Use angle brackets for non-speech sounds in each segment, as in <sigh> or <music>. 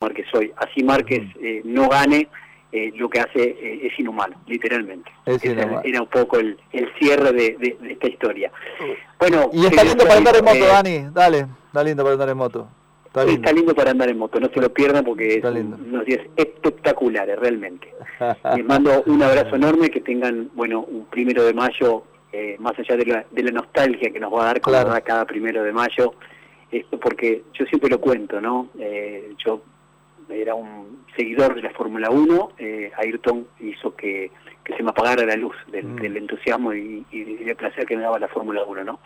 Márquez hoy. Así Márquez eh, no gane, eh, lo que hace eh, es inhumano, literalmente. Era, un poco el, cierre de, esta historia. Bueno, y está lindo para andar en moto, Dani. Dale, está lindo para andar en moto. Está lindo. para andar en moto, no se lo pierdan porque son unos días espectaculares, realmente. <laughs> Les mando un abrazo enorme, que tengan, bueno, un primero de mayo, más allá de la, de la nostalgia que nos va a dar como cada primero de mayo, esto porque yo siempre lo cuento, ¿no? yo era un seguidor de la Fórmula 1, eh, Ayrton hizo que, se me apagara la luz del, mm. entusiasmo y, del placer que me daba la Fórmula 1, ¿no?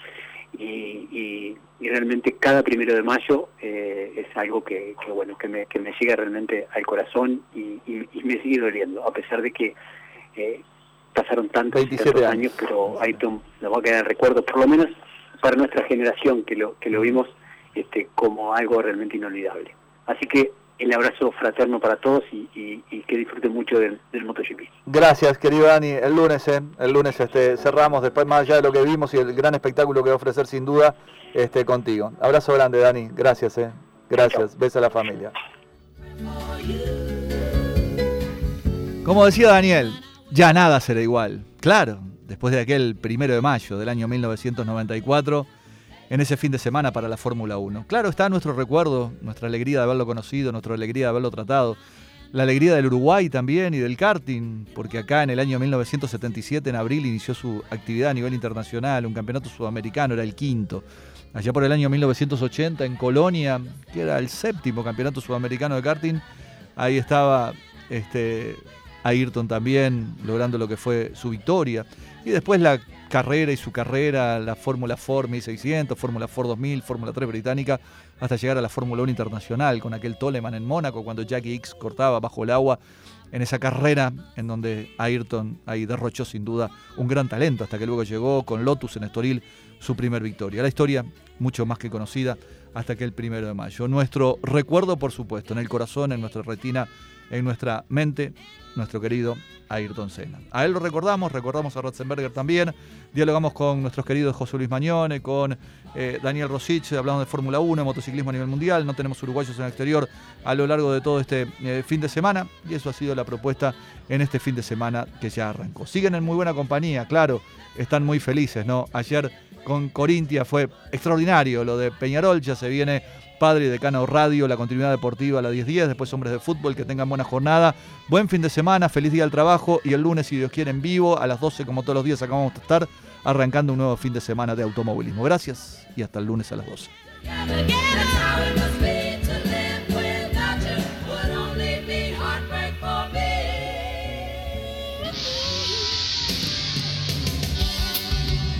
Y, realmente cada primero de mayo eh, es algo que, bueno que me, que me llega realmente al corazón y, me sigue doliendo, a pesar de que eh, pasaron tantos, años. pero Ayrton nos va a quedar en recuerdo, por lo menos para nuestra generación que lo, que lo vimos este, como algo realmente inolvidable. Así que el abrazo fraterno para todos y, que disfruten mucho del, del, MotoGP. Gracias, querido Dani. El lunes, eh, el lunes este, cerramos, después más allá de lo que vimos y el gran espectáculo que va a ofrecer sin duda este, contigo. Abrazo grande, Dani. Gracias, eh. Gracias. Beso a la familia. Como decía Daniel, ya nada será igual. Claro, después de aquel primero de mayo del año 1994 en ese fin de semana para la Fórmula 1. Claro, está nuestro recuerdo, nuestra alegría de haberlo conocido, nuestra alegría de haberlo tratado, la alegría del Uruguay también y del karting, porque acá en el año 1977, en abril, inició su actividad a nivel internacional, un campeonato sudamericano, era el quinto. Allá por el año 1980, en Colonia, que era el séptimo campeonato sudamericano de karting, ahí estaba este, Ayrton también logrando lo que fue su victoria. Y después la carrera y su carrera, la Fórmula Ford 1600, Fórmula Ford 2000, Fórmula 3 británica, hasta llegar a la Fórmula 1 internacional con aquel Toleman en Mónaco cuando Jackie X cortaba bajo el agua en esa carrera en donde Ayrton ahí derrochó sin duda un gran talento hasta que luego llegó con Lotus en Estoril su primer victoria. La historia mucho más que conocida hasta que el primero de mayo. Nuestro recuerdo, por supuesto, en el corazón, en nuestra retina, en nuestra mente, nuestro querido Ayrton Senna. A él lo recordamos, recordamos a Ratzenberger también, dialogamos con nuestros queridos José Luis Mañone, con eh, Daniel Rosich, hablamos de Fórmula 1, motociclismo a nivel mundial, no tenemos uruguayos en el exterior a lo largo de todo este eh, fin de semana y eso ha sido la propuesta en este fin de semana que ya arrancó. Siguen en muy buena compañía, claro, están muy felices, ¿no? Ayer con Corintia fue extraordinario lo de Peñarol, ya se viene Padre y Decano Radio, la continuidad deportiva a las 10.10, después Hombres de Fútbol, que tengan buena jornada, buen fin de semana, feliz día al trabajo y el lunes, si Dios quiere, en vivo, a las 12 como todos los días acabamos de estar, arrancando un nuevo fin de semana de automovilismo. Gracias y hasta el lunes a las 12.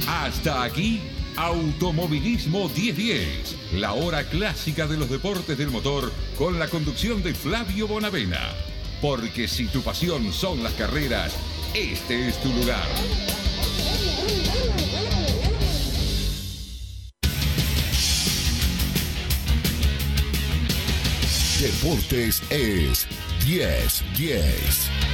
Hasta aquí, Automovilismo 1010 la hora clásica de los deportes del motor con la conducción de Flavio Bonavena. Porque si tu pasión son las carreras, este es tu lugar. Deportes es 10-10.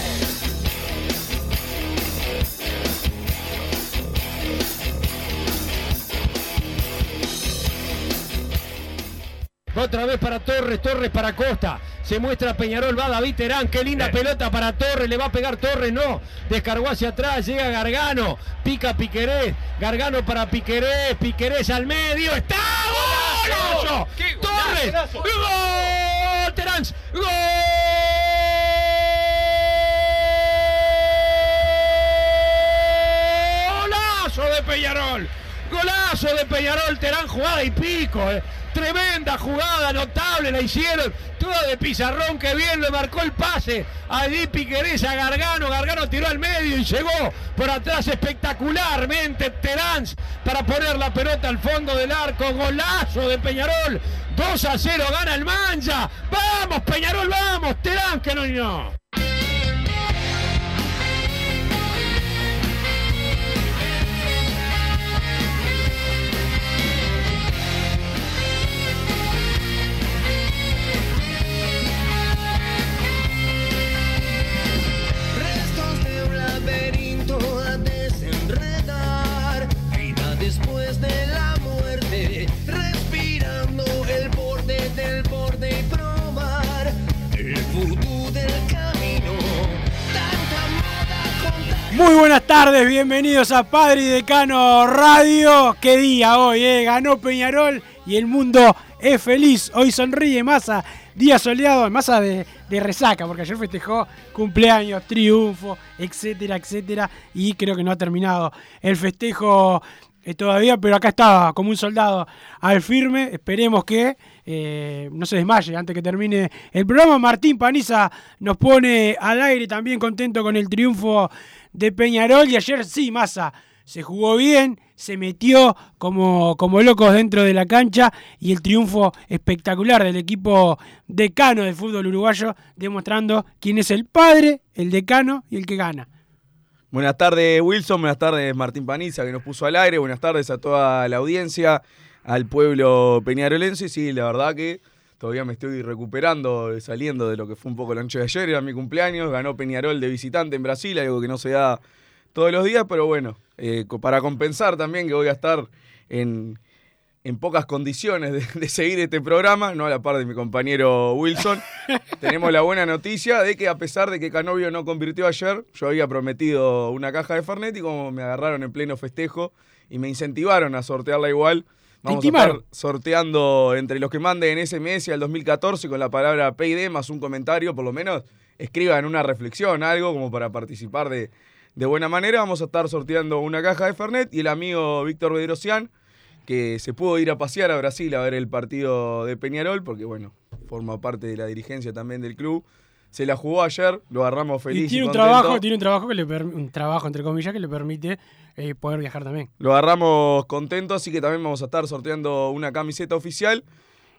Otra vez para Torres, Torres para Costa. Se muestra Peñarol, va David Terán. Qué linda pelota para Torres. Le va a pegar Torres, no. Descargó hacia atrás, llega Gargano. Pica Piquerés. Gargano para Piquerés. Piquerés al medio. ¡Está! ¡Gol! ¡Torres! ¡Gol! Terán. ¡Gol! de Peñarol. Golazo de Peñarol, Terán, jugada y pico. Eh. Tremenda jugada, notable, la hicieron. Toda de pizarrón, que bien le marcó el pase. A Di Piquerés, a Gargano. Gargano tiró al medio y llegó por atrás espectacularmente Terán para poner la pelota al fondo del arco. Golazo de Peñarol. 2 a 0 gana el Mancha. Vamos, Peñarol, vamos. Terán, que no no. Muy buenas tardes, bienvenidos a Padre y Decano Radio. Qué día hoy, eh? ganó Peñarol y el mundo es feliz. Hoy sonríe Massa, día soleado, Massa de, de resaca, porque ayer festejó cumpleaños, triunfo, etcétera, etcétera. Y creo que no ha terminado el festejo eh, todavía, pero acá estaba como un soldado al firme. Esperemos que eh, no se desmaye antes que termine el programa. Martín Paniza nos pone al aire también contento con el triunfo de Peñarol y ayer sí, Massa, se jugó bien, se metió como, como locos dentro de la cancha y el triunfo espectacular del equipo decano del fútbol uruguayo, demostrando quién es el padre, el decano y el que gana. Buenas tardes Wilson, buenas tardes Martín Paniza que nos puso al aire, buenas tardes a toda la audiencia, al pueblo peñarolense. Sí, la verdad que todavía me estoy recuperando, saliendo de lo que fue un poco la noche de ayer, era mi cumpleaños, ganó Peñarol de visitante en Brasil, algo que no se da todos los días, pero bueno, eh, para compensar también que voy a estar en, pocas condiciones de, seguir este programa, no a la par de mi compañero Wilson, <laughs> tenemos la buena noticia de que a pesar de que Canovio no convirtió ayer, yo había prometido una caja de Fernet y como me agarraron en pleno festejo y me incentivaron a sortearla igual, Vamos a estar sorteando entre los que manden SMS al 2014 con la palabra PID más un comentario, por lo menos escriban una reflexión, algo como para participar de, de buena manera. Vamos a estar sorteando una caja de Fernet y el amigo Víctor Bedrosian, que se pudo ir a pasear a Brasil a ver el partido de Peñarol, porque bueno, forma parte de la dirigencia también del club se la jugó ayer, lo agarramos feliz. Y tiene un trabajo, tiene un trabajo que le un trabajo entre comillas que le permite eh, poder viajar también. Lo agarramos contento, así que también vamos a estar sorteando una camiseta oficial.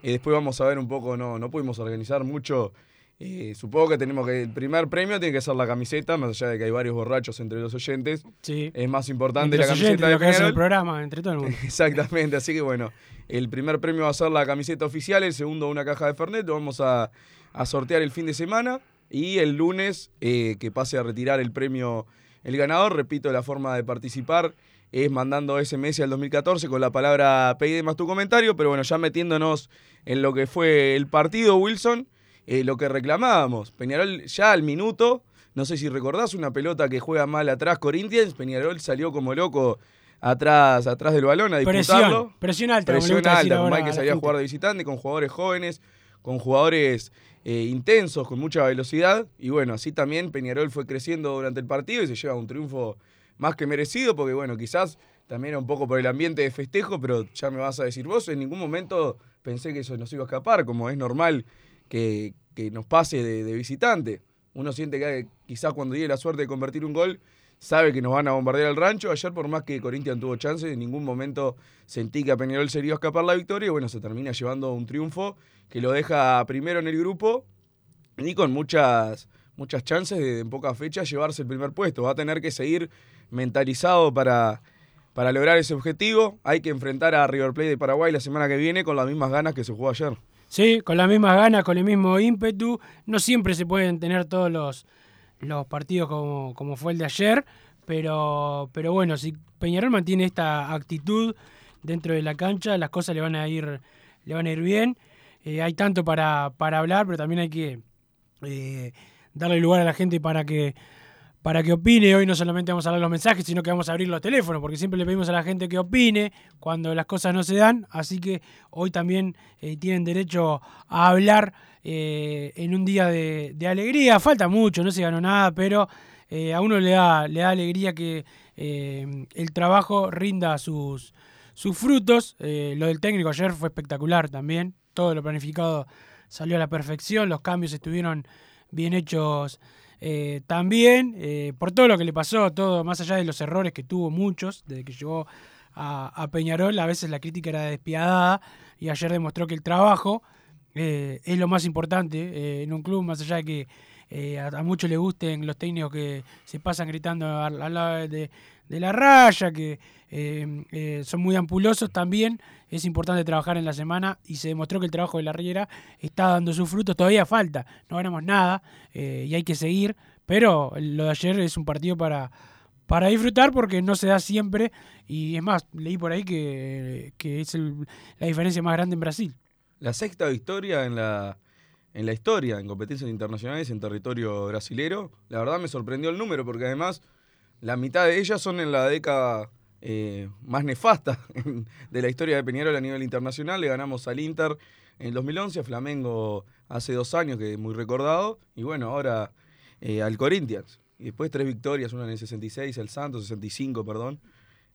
Y después vamos a ver un poco, no, no pudimos organizar mucho. Eh, supongo que tenemos que. El primer premio tiene que ser la camiseta, más allá de que hay varios borrachos entre los oyentes. Sí. Es más importante la camiseta de lo que es el programa, entre todo el mundo. <laughs> Exactamente, así que bueno. El primer premio va a ser la camiseta oficial, el segundo una caja de Fernet. Lo vamos a a sortear el fin de semana y el lunes eh, que pase a retirar el premio el ganador. Repito, la forma de participar es mandando SMS al 2014 con la palabra PID más tu comentario, pero bueno, ya metiéndonos en lo que fue el partido, Wilson, eh, lo que reclamábamos. Peñarol ya al minuto, no sé si recordás una pelota que juega mal atrás Corinthians, Peñarol salió como loco atrás, atrás del balón a disputarlo. Presión, presión alta. Presión alta, Mike que salía a jugar de visitante, con jugadores jóvenes, con jugadores eh, intensos, con mucha velocidad. Y bueno, así también Peñarol fue creciendo durante el partido y se lleva un triunfo más que merecido, porque bueno, quizás también un poco por el ambiente de festejo, pero ya me vas a decir vos, en ningún momento pensé que eso nos iba a escapar, como es normal que, nos pase de, de, visitante. Uno siente que quizás cuando llegue la suerte de convertir un gol, sabe que nos van a bombardear el rancho. Ayer, por más que Corinthians tuvo chance, en ningún momento sentí que a Peñarol se iba a escapar la victoria y bueno, se termina llevando un triunfo que lo deja primero en el grupo y con muchas, muchas chances de en pocas fechas llevarse el primer puesto. Va a tener que seguir mentalizado para, para lograr ese objetivo. Hay que enfrentar a River Plate de Paraguay la semana que viene con las mismas ganas que se jugó ayer. Sí, con las mismas ganas, con el mismo ímpetu. No siempre se pueden tener todos los los partidos como, como fue el de ayer, pero, pero bueno, si Peñarol mantiene esta actitud dentro de la cancha, las cosas le van a ir, le van a ir bien. Hay tanto para, para hablar, pero también hay que darle lugar a la gente para que para que opine. Hoy no solamente vamos a hablar los mensajes, sino que vamos a abrir los teléfonos, porque siempre le pedimos a la gente que opine cuando las cosas no se dan. Así que hoy también eh, tienen derecho a hablar eh, en un día de, alegría. Falta mucho, no se ganó nada, pero eh, a uno le da, le da alegría que el trabajo rinda sus, sus frutos. lo del técnico ayer fue espectacular también. Todo lo planificado salió a la perfección, los cambios estuvieron bien hechos eh, también, eh, por todo lo que le pasó, todo, más allá de los errores que tuvo muchos, desde que llegó a, Peñarol, a veces la crítica era despiadada y ayer demostró que el trabajo eh, es lo más importante en un club, más allá de que a, muchos le gusten los técnicos que se pasan gritando al lado de, de la raya, que eh, eh, son muy ampulosos, también. Es importante trabajar en la semana y se demostró que el trabajo de la Riera está dando sus frutos, todavía falta, no ganamos nada eh, y hay que seguir, pero lo de ayer es un partido para, para disfrutar porque no se da siempre. Y es más, leí por ahí que, es la diferencia más grande en Brasil. La sexta victoria en la, en la historia, en competencias internacionales en territorio brasilero, la verdad me sorprendió el número porque además la mitad de ellas son en la década eh, más nefasta <laughs> de la historia de Peñarol a nivel internacional. Le ganamos al Inter en el 2011, a Flamengo hace dos años, que es muy recordado, y bueno, ahora eh, al Corinthians. Y después tres victorias, una en el 66, el Santos, 65, perdón.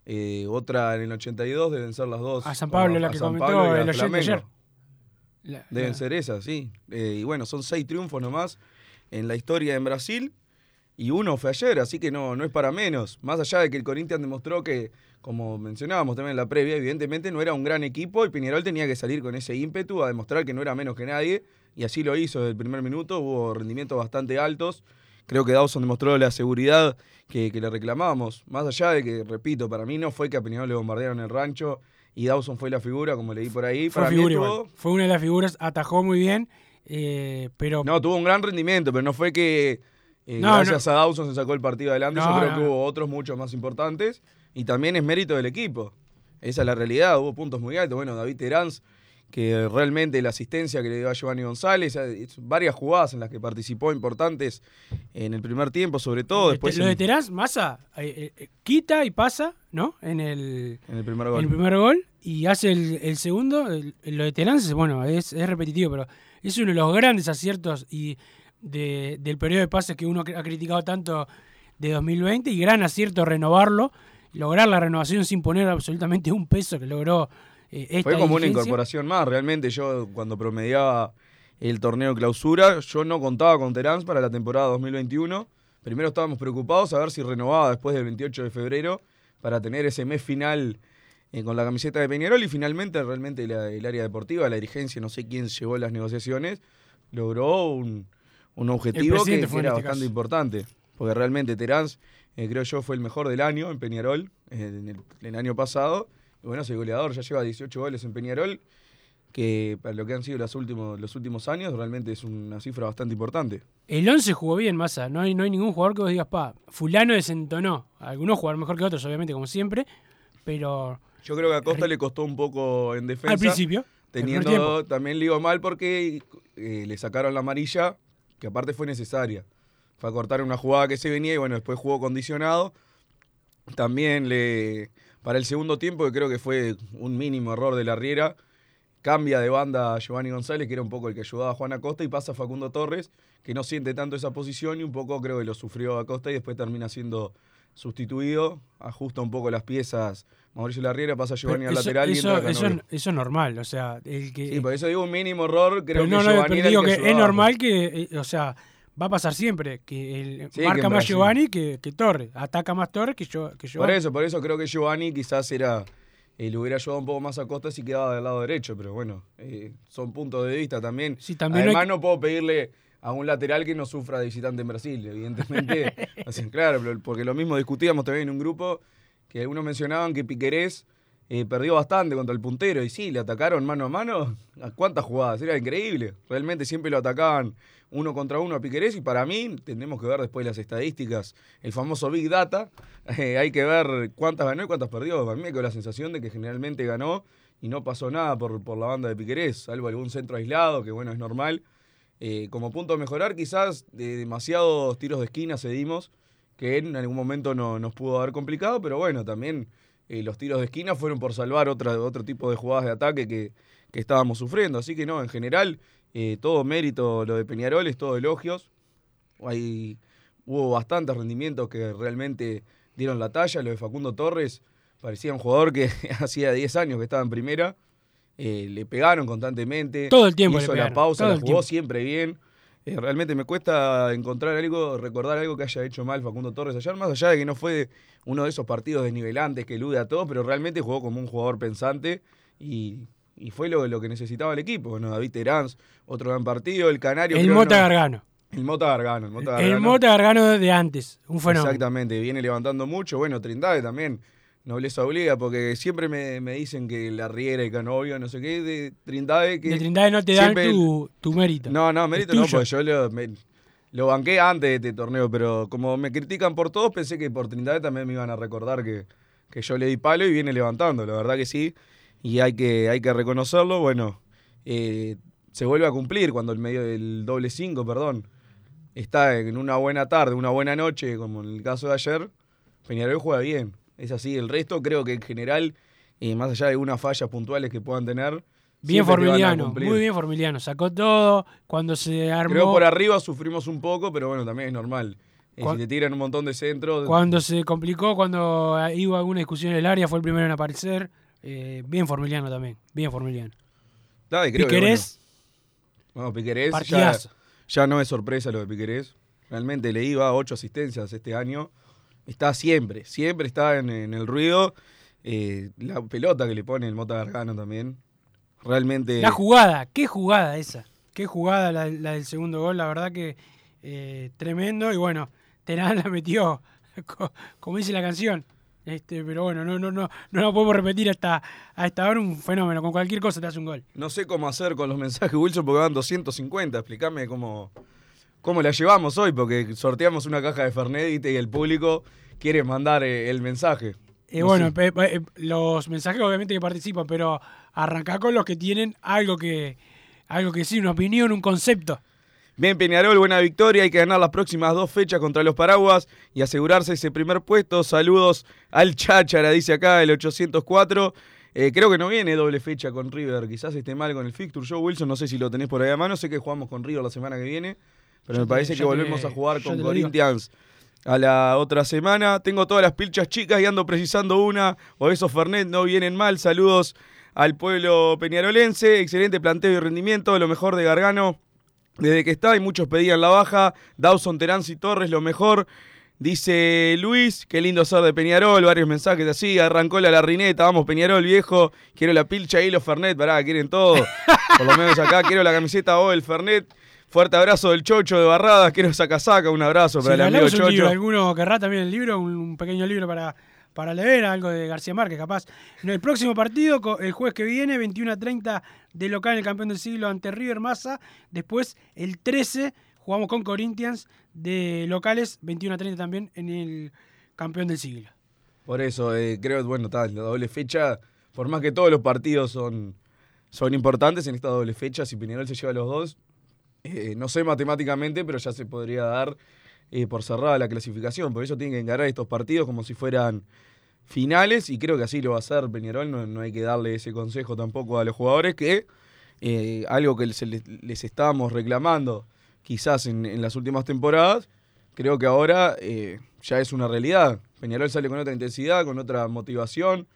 Eh, otra en el 82, deben ser las dos. A San Pablo, la que comentó el oyente ayer. deben ser esas, sí. y bueno, son seis triunfos nomás en la historia en Brasil y uno fue ayer, así que no, no es para menos. Más allá de que el Corinthians demostró que, como mencionábamos también en la previa, evidentemente no era un gran equipo y Piñerol tenía que salir con ese ímpetu a demostrar que no era menos que nadie, y así lo hizo desde el primer minuto, hubo rendimientos bastante altos. Creo que Dawson demostró la seguridad que, le reclamábamos. Más allá de que, repito, para mí no fue que a Peñarol le bombardearon el rancho y Dawson fue la figura, como leí por ahí. Fue, fue una de las figuras, atajó muy bien, eh, pero... No, tuvo un gran rendimiento, pero no fue que gracias a Dawson se sacó el partido adelante. Yo creo que hubo otros muchos más importantes. Y también es mérito del equipo. Esa es la realidad. Hubo puntos muy altos. Bueno, David Terán, que realmente la asistencia que le dio a Giovanni González, varias jugadas en las que participó importantes en el primer tiempo, sobre todo. Después lo de Terán, Massa, eh, eh, quita y pasa, ¿no? En el, en el primer gol. el primer gol y hace el, segundo. lo de Terán, bueno, es, es repetitivo, pero es uno de los grandes aciertos y del periodo de pases que uno ha criticado tanto de 2020 y gran acierto renovarlo, lograr la renovación sin poner absolutamente un peso que logró eh, esta Fue como una incorporación más, realmente. Yo cuando promediaba el torneo clausura, yo no contaba con Terán para la temporada 2021. Primero estábamos preocupados a ver si renovaba después del 28 de febrero para tener ese mes final eh, con la camiseta de Peñarol. Y finalmente realmente el área deportiva, la dirigencia, no sé quién llevó las negociaciones, logró un, un objetivo que, era este bastante importante. Porque realmente Terán, eh, creo yo, fue el mejor del año en Peñarol, eh, en, el, año pasado. Y bueno, ese goleador ya lleva 18 goles en Peñarol, que para lo que han sido los últimos, los últimos años, realmente es una cifra bastante importante. El 11 jugó bien, Massa. No hay, no hay ningún jugador que vos digas, pa, fulano desentonó. Algunos jugaron mejor que otros, obviamente, como siempre, pero... Yo creo que a Costa le costó un poco en defensa. Al principio. Teniendo, también le iba mal porque eh, le sacaron la amarilla que aparte fue necesaria. Fue a cortar una jugada que se venía y bueno, después jugó condicionado. También le para el segundo tiempo, que creo que fue un mínimo error de la Riera, cambia de banda a Giovanni González, que era un poco el que ayudaba a Juan Acosta, y pasa a Facundo Torres, que no siente tanto esa posición y un poco creo que lo sufrió Acosta y después termina siendo sustituido, ajusta un poco las piezas. Mauricio Larriera pasa a Giovanni al lateral eso, y eso, eso, es normal, o sea, el que Sí, por eso digo un mínimo error, creo que no, no, pero digo que, es normal que eh, o sea, va a pasar siempre que el, marca más Giovanni que, que Torres, ataca más Torres que, yo, que Giovanni. Por eso, por eso creo que Giovanni quizás era eh, le hubiera ayudado un poco más a Costa si quedaba del lado derecho, pero bueno, eh, son puntos de vista también. Sí, también Además no puedo pedirle a un lateral que no sufra de visitante en Brasil, evidentemente. <laughs> así, claro, porque lo mismo discutíamos también en un grupo que algunos mencionaban que Piquerés eh, perdió bastante contra el puntero y sí, le atacaron mano a mano. ¿A cuántas jugadas? Era increíble. Realmente siempre lo atacaban uno contra uno a Piquerés y para mí, tendremos que ver después las estadísticas, el famoso Big Data, <laughs> eh, hay que ver cuántas ganó y cuántas perdió. A mí me quedó la sensación de que generalmente ganó y no pasó nada por, por la banda de Piquerés, salvo algún centro aislado, que bueno, es normal. Eh, como punto a mejorar, quizás de demasiados tiros de esquina cedimos, que en algún momento no, nos pudo haber complicado, pero bueno, también eh, los tiros de esquina fueron por salvar otro tipo de jugadas de ataque que, que estábamos sufriendo. Así que no, en general, eh, todo mérito lo de Peñarol, es todo elogios. Hay, hubo bastantes rendimientos que realmente dieron la talla. Lo de Facundo Torres parecía un jugador que <laughs> hacía 10 años que estaba en primera. Eh, le pegaron constantemente. Todo el tiempo Hizo le la pegaron, pausa, la el jugó tiempo. siempre bien. Eh, realmente me cuesta encontrar algo, recordar algo que haya hecho mal Facundo Torres ayer, más allá de que no fue uno de esos partidos desnivelantes que elude a todos, pero realmente jugó como un jugador pensante y, y fue lo, lo que necesitaba el equipo. Bueno, David Terán, otro gran partido, el Canario. El Mota no- Gargano. El Mota Gargano. El Mota El Gargano. Mota Gargano de antes. Un fenómeno. Exactamente, viene levantando mucho. Bueno, Trindade también, nobleza obliga, porque siempre me, me dicen que la Riera y Canovio, no sé qué, de Trindade. Que De Trindade no te dan tu, tu mérito. No, no, mérito no, porque yo lo, me- lo banqué antes de este torneo, pero como me critican por todos, pensé que por Trindade también me iban a recordar que, que yo le di palo y viene levantando, la verdad que sí, y hay que, hay que reconocerlo. Bueno, eh, se vuelve a cumplir cuando el medio del doble 5, perdón, está en una buena tarde, una buena noche, como en el caso de ayer, Peñarol juega bien. Es así, el resto creo que en general, eh, más allá de algunas fallas puntuales que puedan tener, Bien a Formiliano, muy bien Formiliano. Sacó todo cuando se armó. Creo por arriba sufrimos un poco, pero bueno, también es normal. Eh, si te tiran un montón de centros. Cuando se complicó, cuando hubo alguna discusión en el área, fue el primero en aparecer. Eh, bien Formiliano también, bien Formiliano. Dale, creo que, Piquerés, bueno, bueno, Piquerés ya, no es sorpresa lo de Piquerés. Realmente le iba ocho asistencias este año. Está siempre, siempre está en, en el ruido. Eh, la pelota que le pone el Mota Gargano también. Realmente. La jugada, qué jugada esa. Qué jugada la, la del segundo gol, la verdad que eh, tremendo. Y bueno, Terán la metió, <laughs> co- como dice la canción. Este, pero bueno, no, no, no, no lo podemos repetir hasta, hasta ahora un fenómeno. Con cualquier cosa te hace un gol. No sé cómo hacer con los mensajes, Wilson, porque van 250. Explícame cómo, cómo la llevamos hoy, porque sorteamos una caja de Fernet y el público quiere mandar eh, el mensaje. Eh, No bueno, pe- pe- eh, los mensajes obviamente que participan, pero arrancá con los que tienen algo que, algo que decir, una opinión, un concepto. Bien, Peñarol, buena victoria. Hay que ganar las próximas dos fechas contra los Paraguas y asegurarse ese primer puesto. Saludos al Cháchara, dice acá el 804. Eh, creo que no viene doble fecha con River. Quizás esté mal con el fixture. Yo, Wilson, no sé si lo tenés por ahí a mano. Sé que jugamos con River la semana que viene. Pero Yo me te- parece que te- volvemos a jugar con. Corinthians a la otra semana. Tengo todas las pilchas chicas y ando precisando una. O esos Fernet no vienen mal. Saludos al pueblo peñarolense. Excelente planteo y rendimiento. Lo mejor de Gargano desde que está y muchos pedían la baja. Dawson, Teranzi Torres, lo mejor. Dice Luis, qué lindo ser de Peñarol, varios mensajes así, arrancó la larrineta, vamos Peñarol viejo, quiero la pilcha y los Fernet, pará, quieren todo, por lo menos acá, quiero la camiseta o el Fernet, fuerte abrazo del Chocho de Barradas, quiero esa casaca, un abrazo para el amigo un libro, Chocho. ¿Alguno querrá también el libro? Un, un pequeño libro para, para leer, algo de García Márquez, capaz. En el próximo partido, el jueves que viene, 21 a 30 de local en el campeón del siglo ante River Massa. Después, el 13, jugamos con Corinthians de locales, 21 a 30 también en el campeón del siglo. Por eso, eh, creo, bueno, tal, la doble fecha, por más que todos los partidos son, son importantes en esta doble fecha, si Peñarol se lleva los dos, eh, no sé matemáticamente, pero ya se podría dar eh, por cerrada la clasificación. Por eso tienen que encarar estos partidos como si fueran finales, y creo que así lo va a hacer Peñarol. No, no hay que darle ese consejo tampoco a los jugadores, que eh, algo que les, les estábamos reclamando quizás en, en las últimas temporadas, creo que ahora ya es una realidad. Peñarol sale con otra intensidad, con otra motivación,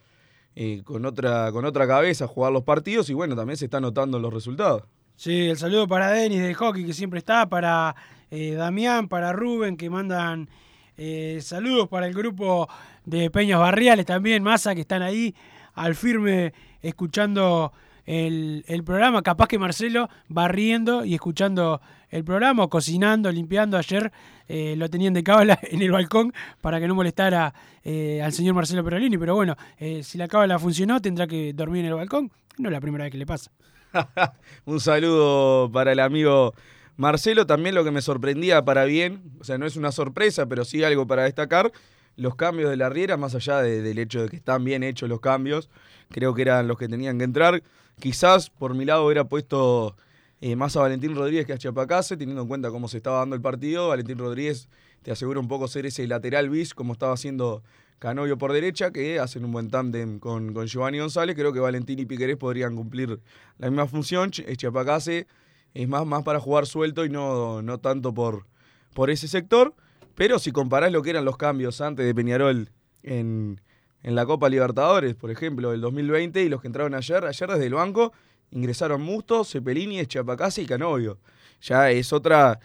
con, otra, con otra cabeza a jugar los partidos, y bueno, también se están notando los resultados. Sí, el saludo para Denis del hockey que siempre está, para eh, Damián, para Rubén que mandan eh, saludos para el grupo de Peñas Barriales también, Massa que están ahí al firme escuchando el, programa. Capaz que Marcelo barriendo y escuchando el programa, cocinando, limpiando. Ayer eh, lo tenían de cábala <laughs> en el balcón para que no molestara eh, al señor Marcelo Perolini, pero bueno, eh, si la cábala funcionó tendrá que dormir en el balcón. No es la primera vez que le pasa. <laughs> Un saludo para el amigo Marcelo. También lo que me sorprendía para bien, o sea, no es una sorpresa, pero sí algo para destacar, los cambios de la Riera, más allá del hecho de que están bien hechos los cambios, creo que eran los que tenían que entrar. Quizás por mi lado hubiera puesto eh, más a Valentín Rodríguez que a Chiapacase, teniendo en cuenta cómo se estaba dando el partido. Valentín Rodríguez te asegura un poco ser ese lateral bis, como estaba haciendo Canovio por derecha, que hacen un buen tándem con, con Giovanni González. Creo que Valentín y Piquerés podrían cumplir la misma función. Chiapacase es más, más para jugar suelto y no, no tanto por, por ese sector. Pero si comparás lo que eran los cambios antes de Peñarol en, la Copa Libertadores, por ejemplo, del 2020, y los que entraron ayer, ayer desde el banco ingresaron Musto, Cepelini, Chapacase y Canovio. Ya es otra,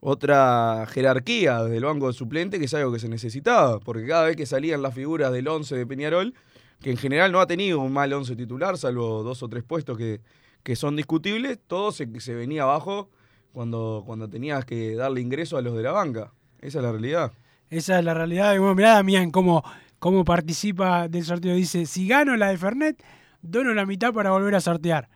otra jerarquía desde el banco de suplente que es algo que se necesitaba, porque cada vez que salían las figuras del 11 de Peñarol, que en general no ha tenido un mal 11 titular, salvo dos o tres puestos que, que son discutibles, todo se, se venía abajo cuando, cuando tenías que darle ingreso a los de la banca. Esa es la realidad. Esa es la realidad. Y bueno, mirá, Damián, cómo, cómo participa del sorteo. Dice, si gano la de Fernet, dono la mitad para volver a sortear.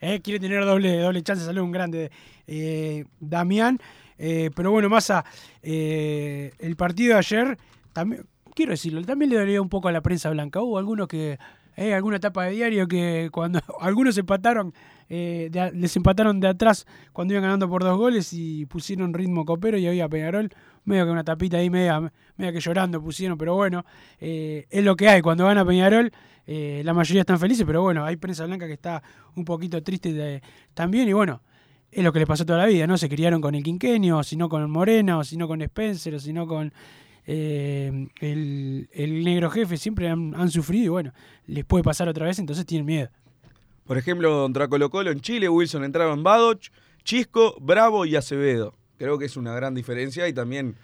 Eh, quiere tener doble, doble chance, salió un grande eh, Damián. Eh, pero bueno, Massa, el partido de ayer, también, quiero decirlo, también le dolía un poco a la prensa blanca. Hubo algunos que, alguna etapa de diario que cuando <laughs> algunos empataron eh, les empataron de atrás cuando iban ganando por dos goles y pusieron ritmo copero y había Peñarol, medio que una tapita ahí, media, media que llorando pusieron, pero bueno, eh, es lo que hay. Cuando gana Peñarol, eh, la mayoría están felices, pero bueno, hay prensa blanca que está un poquito triste también y bueno. Es lo que les pasó toda la vida, ¿no? Se criaron con el Quinquenio, o si no con Morena, o si no con Spencer, o si no con el, negro jefe, siempre han, sufrido y bueno, les puede pasar otra vez, entonces tienen miedo. Por ejemplo, contra Colo Colo en Chile, Wilson entraron Badoch, Chisco, Bravo y Acevedo. Creo que es una gran diferencia y también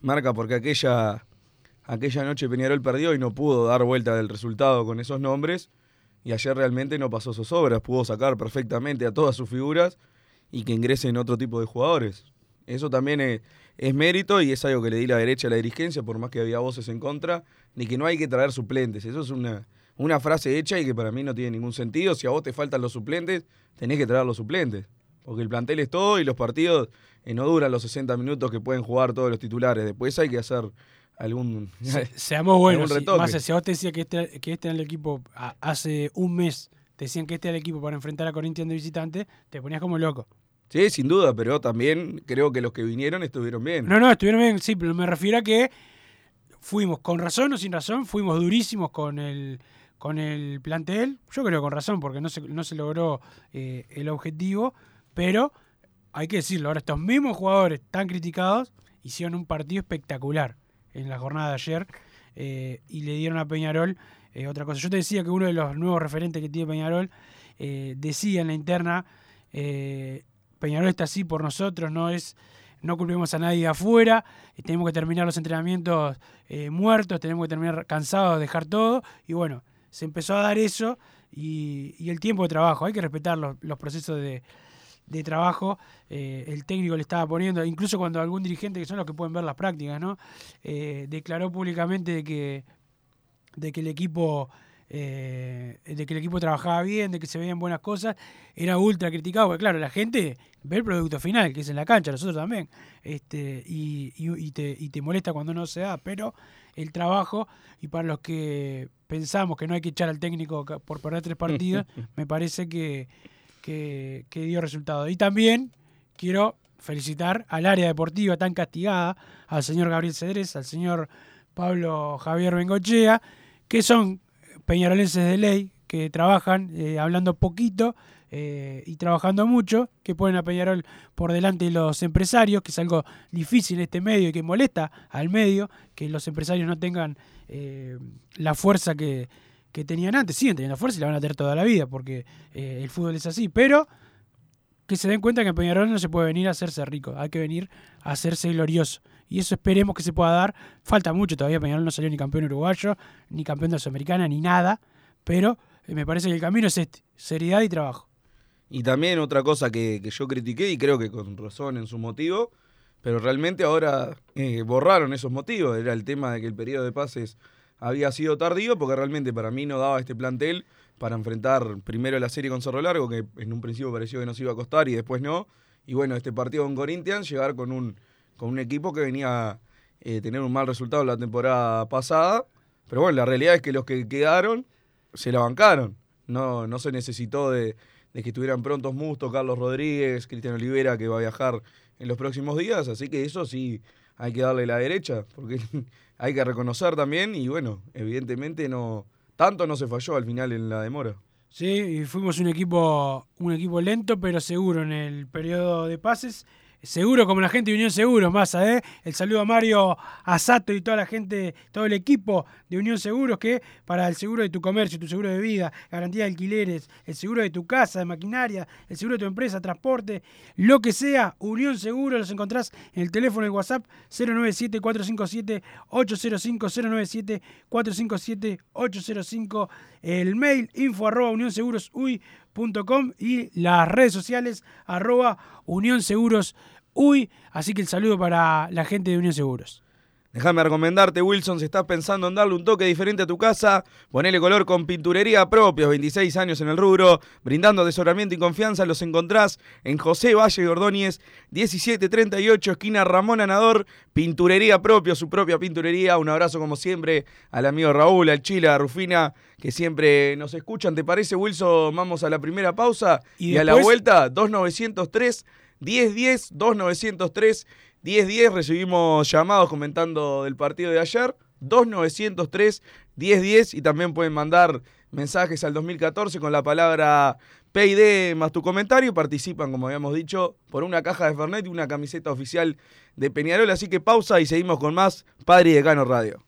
marca porque aquella, aquella noche Peñarol perdió y no pudo dar vuelta del resultado con esos nombres. Y ayer realmente no pasó sus obras, pudo sacar perfectamente a todas sus figuras y que ingresen otro tipo de jugadores. Eso también es, es, mérito y es algo que le di la derecha a la dirigencia, por más que había voces en contra, ni que no hay que traer suplentes. Eso es una, una frase hecha y que para mí no tiene ningún sentido. Si a vos te faltan los suplentes, tenés que traer los suplentes. Porque el plantel es todo y los partidos eh, no duran los 60 minutos que pueden jugar todos los titulares. Después hay que hacer algún. <laughs> seamos buenos. Si, más si a vos te decía que este, que este era el equipo hace un mes, te decían que este era el equipo para enfrentar a Corinthians de visitante, te ponías como loco. Sí, sin duda, pero también creo que los que vinieron estuvieron bien. No, no, estuvieron bien, sí, pero me refiero a que fuimos con razón o sin razón, fuimos durísimos con el con el plantel, yo creo con razón, porque no se, no se logró eh, el objetivo, pero hay que decirlo, ahora estos mismos jugadores tan criticados hicieron un partido espectacular en la jornada de ayer eh, y le dieron a Peñarol eh, otra cosa. Yo te decía que uno de los nuevos referentes que tiene Peñarol decía en la interna, Peñarol está así por nosotros, no es no culpemos a nadie afuera, tenemos que terminar los entrenamientos muertos, tenemos que terminar cansados de dejar todo y bueno, se empezó a dar eso y, el tiempo de trabajo. Hay que respetar los, procesos de, trabajo. Eh, el técnico le estaba poniendo, incluso cuando algún dirigente, que son los que pueden ver las prácticas, ¿no? Eh, declaró públicamente de que, de que el equipo... Eh, de que el equipo trabajaba bien, de que se veían buenas cosas, era ultra criticado, porque claro, la gente ve el producto final, que es en la cancha, nosotros también, este, y, y, te, y te molesta cuando no se da, pero el trabajo y para los que pensamos que no hay que echar al técnico por perder tres partidos, <laughs> me parece que, que, dio resultado. Y también quiero felicitar al área deportiva tan castigada, al señor Gabriel Cedrés, al señor Pablo Javier Bengochea, que son peñarolenses de ley, que trabajan eh, hablando poquito eh, y trabajando mucho, que ponen a Peñarol por delante de los empresarios, que es algo difícil en este medio y que molesta al medio, que los empresarios no tengan eh, la fuerza que, tenían antes. Siguen teniendo fuerza y la van a tener toda la vida, porque el fútbol es así, pero que se den cuenta que en Peñarol no se puede venir a hacerse rico, hay que venir a hacerse glorioso. Y eso esperemos que se pueda dar. Falta mucho todavía, Peñarol no salió ni campeón uruguayo, ni campeón de Sudamericana, ni nada, pero me parece que el camino es este, seriedad y trabajo. Y también otra cosa que, yo critiqué, y creo que con razón en su motivo, pero realmente ahora eh, borraron esos motivos. Era el tema de que el periodo de pases había sido tardío, porque realmente para mí no daba este plantel para enfrentar primero la serie con Cerro Largo, que en un principio pareció que nos iba a costar y después no. Y bueno, este partido con Corinthians, llegar con un, con un equipo que venía eh, tener un mal resultado la temporada pasada. Pero bueno, la realidad es que los que quedaron se la bancaron. No, no se necesitó de, de que estuvieran prontos Musto, Carlos Rodríguez, Cristian Olivera, que va a viajar en los próximos días. Así que eso sí hay que darle la derecha, porque <laughs> hay que reconocer también. Y bueno, evidentemente no tanto no se falló al final en la demora. Sí, y fuimos un equipo, un equipo lento, pero seguro en el periodo de pases Seguro como la gente de Unión Seguros, Massa, ¿eh? El saludo a Mario Asato y toda la gente, todo el equipo de Unión Seguros que para el seguro de tu comercio, tu seguro de vida, garantía de alquileres, el seguro de tu casa, de maquinaria, el seguro de tu empresa, transporte, lo que sea, Unión Seguros los encontrás en el teléfono de WhatsApp 097-457-805, 097-457-805, el mail info arroba Unión Uy y las redes sociales arroba Unión Seguros Uy. Así que el saludo para la gente de Unión Seguros. Déjame recomendarte, Wilson, si estás pensando en darle un toque diferente a tu casa, ponele color con pinturería propios, 26 años en el rubro, brindando asesoramiento y confianza, los encontrás en José Valle de Ordóñez, 1738, esquina Ramón Anador, pinturería propio, su propia pinturería. Un abrazo como siempre al amigo Raúl, al Chile, a Rufina, que siempre nos escuchan. ¿Te parece, Wilson? Vamos a la primera pausa y, a la vuelta, 2903 1010, 2903 1010 recibimos llamados comentando del partido de ayer. 2903 1010 y también pueden mandar mensajes al 2014 con la palabra PID más tu comentario. Participan, como habíamos dicho, por una caja de Fernet y una camiseta oficial de Peñarol. Así que pausa y seguimos con más Padre y Decano Radio.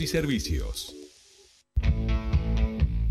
y servicios.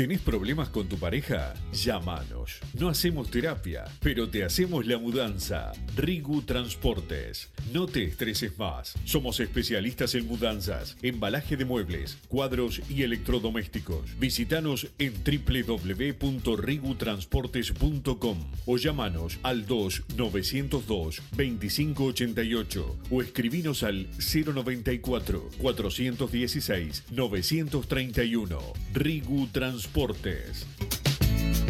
¿Tenés problemas con tu pareja? Llámanos. No hacemos terapia, pero te hacemos la mudanza. Rigu Transportes. No te estreses más. Somos especialistas en mudanzas, embalaje de muebles, cuadros y electrodomésticos. Visítanos en www.rigutransportes.com o llamanos al 2-902-2588 o escribinos al 094 416 931. Rigu Transportes Transportes.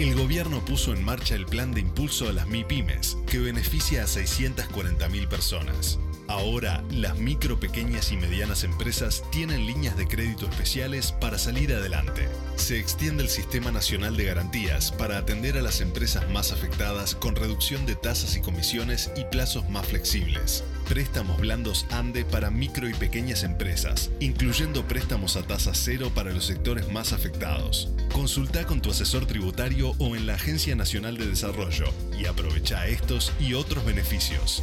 El gobierno puso en marcha el plan de impulso a las MIPIMES, que beneficia a 640.000 personas. Ahora, las micro, pequeñas y medianas empresas tienen líneas de crédito especiales para salir adelante. Se extiende el Sistema Nacional de Garantías para atender a las empresas más afectadas con reducción de tasas y comisiones y plazos más flexibles. Préstamos Blandos Ande para micro y pequeñas empresas, incluyendo préstamos a tasa cero para los sectores más afectados. Consulta con tu asesor tributario o en la Agencia Nacional de Desarrollo y aprovecha estos y otros beneficios.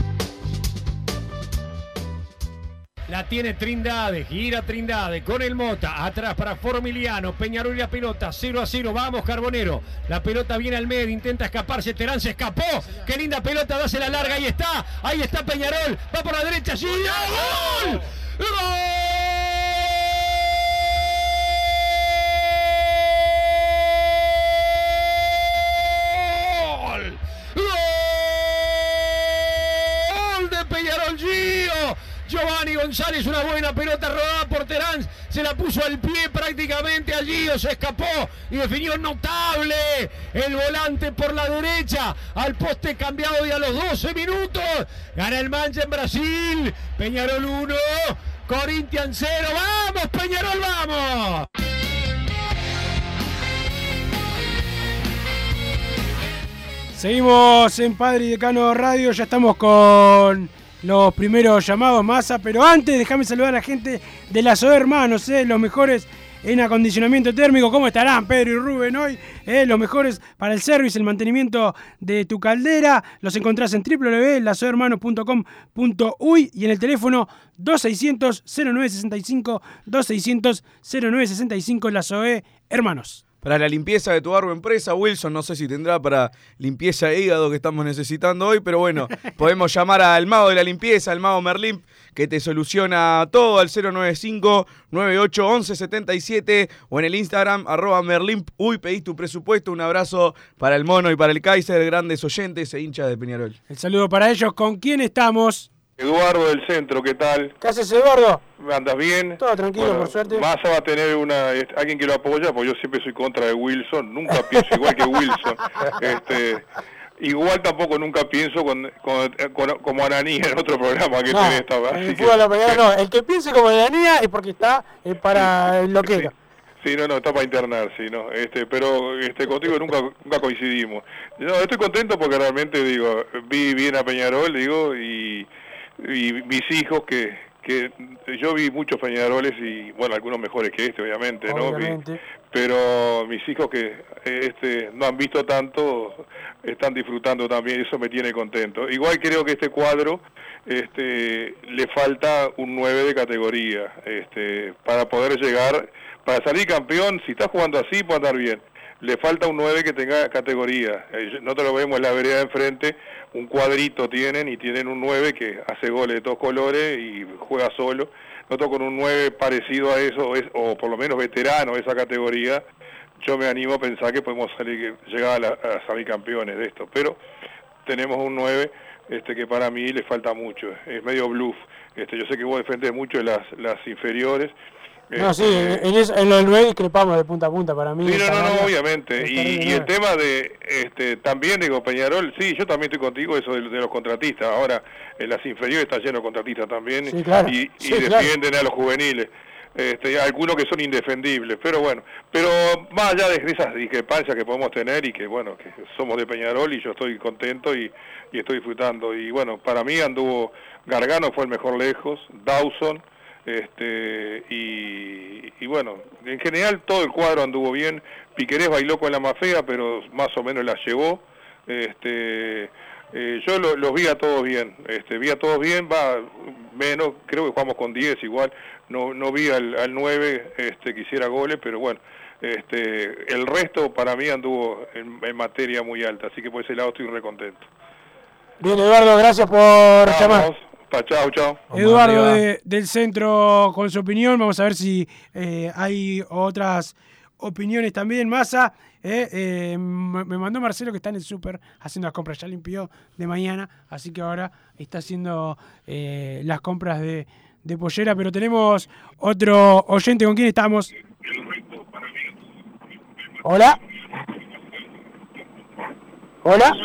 La tiene Trindade, gira Trindade con el Mota, atrás para Formiliano, Peñarol y la pelota, 0 a 0, vamos Carbonero, la pelota viene al medio, intenta escaparse, Terán se escapó, qué linda pelota, dase la larga, ahí está, ahí está Peñarol, va por la derecha, sí, ¡gol! ¡Gol! Giovanni González, una buena pelota rodada por Terán, se la puso al pie prácticamente allí, o se escapó y definió notable el volante por la derecha, al poste cambiado y a los 12 minutos, gana el Mancha en Brasil, Peñarol 1, Corinthians 0, vamos Peñarol, vamos. Seguimos en Padre y Decano Radio, ya estamos con los primeros llamados masa, pero antes déjame saludar a la gente de la SOE Hermanos, eh, los mejores en acondicionamiento térmico. ¿Cómo estarán Pedro y Rubén hoy? Eh, los mejores para el service, el mantenimiento de tu caldera. Los encontrás en www.lasohermanos.com.uy y en el teléfono 2600-0965, 2600-0965, la SOE Hermanos para la limpieza de tu barro empresa. Wilson, no sé si tendrá para limpieza de hígado que estamos necesitando hoy, pero bueno, <laughs> podemos llamar al mago de la limpieza, al mago Merlimp, que te soluciona todo al 095 98 77 o en el Instagram arroba Merlimp. Uy, pedís tu presupuesto. Un abrazo para el mono y para el Kaiser, grandes oyentes e hinchas de Peñarol. El saludo para ellos. ¿Con quién estamos? Eduardo del centro, ¿qué tal? ¿Qué haces, Eduardo? ¿Andas bien? Todo tranquilo, por suerte. Massa va a tener una alguien que lo apoya, porque yo siempre soy contra de Wilson, nunca pienso igual que Wilson. <laughs> Este, igual tampoco nunca pienso con, como Ananía en otro programa que no, tenés esta el, que, no, <laughs> el que piense como Ananía es porque está eh, para lo que era. Sí, no, no, está para internar, sí, no, este, pero este, contigo nunca, nunca coincidimos. No, estoy contento porque realmente, digo, vi bien a Peñarol, digo, y y mis hijos que, que yo vi muchos Peñaroles y bueno algunos mejores que este obviamente, no pero mis hijos que este no han visto tanto están disfrutando también eso me tiene contento. Igual creo que este cuadro este le falta un 9 de categoría este para poder llegar para salir campeón si está jugando así puede andar bien le falta un 9 que tenga categoría. Eh, Nosotros lo vemos en la vereda de enfrente, un cuadrito tienen y tienen un 9 que hace goles de todos colores y juega solo. Nosotros con un 9 parecido a eso, es, o por lo menos veterano de esa categoría, yo me animo a pensar que podemos salir, llegar a, a salir campeones de esto. Pero tenemos un 9 este, que para mí le falta mucho, es medio bluff. Este, yo sé que vos defendés mucho las, las inferiores, no, sí, en, en, lo del 9 discrepamos de punta a punta para mí. Sí, no, no, no, obviamente. Y, y, el tema de, este, también digo, Peñarol, sí, yo también estoy contigo, eso de, los contratistas. Ahora, en las inferiores está lleno de contratistas también y, y defienden a los juveniles. Este, algunos que son indefendibles, pero bueno, pero más allá de esas discrepancias que podemos tener y que bueno, que somos de Peñarol y yo estoy contento y, y estoy disfrutando y bueno, para mí anduvo Gargano fue el mejor lejos, Dawson, este y, bueno, en general todo el cuadro anduvo bien, Piquerés bailó con la más fea, pero más o menos la llevó, este eh, yo los vi a todos bien, este, vi a todos bien, va menos, creo que jugamos con 10 igual, no, no vi al, al 9 este, que hiciera goles, pero bueno, este, el resto para mí anduvo en, materia muy alta, así que por ese lado estoy recontento. Bien, Eduardo, gracias por llamar. Chao, chao. Eduardo del centro con su opinión. Vamos a ver si eh, hay otras opiniones también. Massa, eh, eh, me mandó Marcelo que está en el súper haciendo las compras. Ya limpió de mañana, así que ahora está haciendo las compras de, de pollera. Pero tenemos otro oyente. ¿Con quién estamos? Hola. Hola.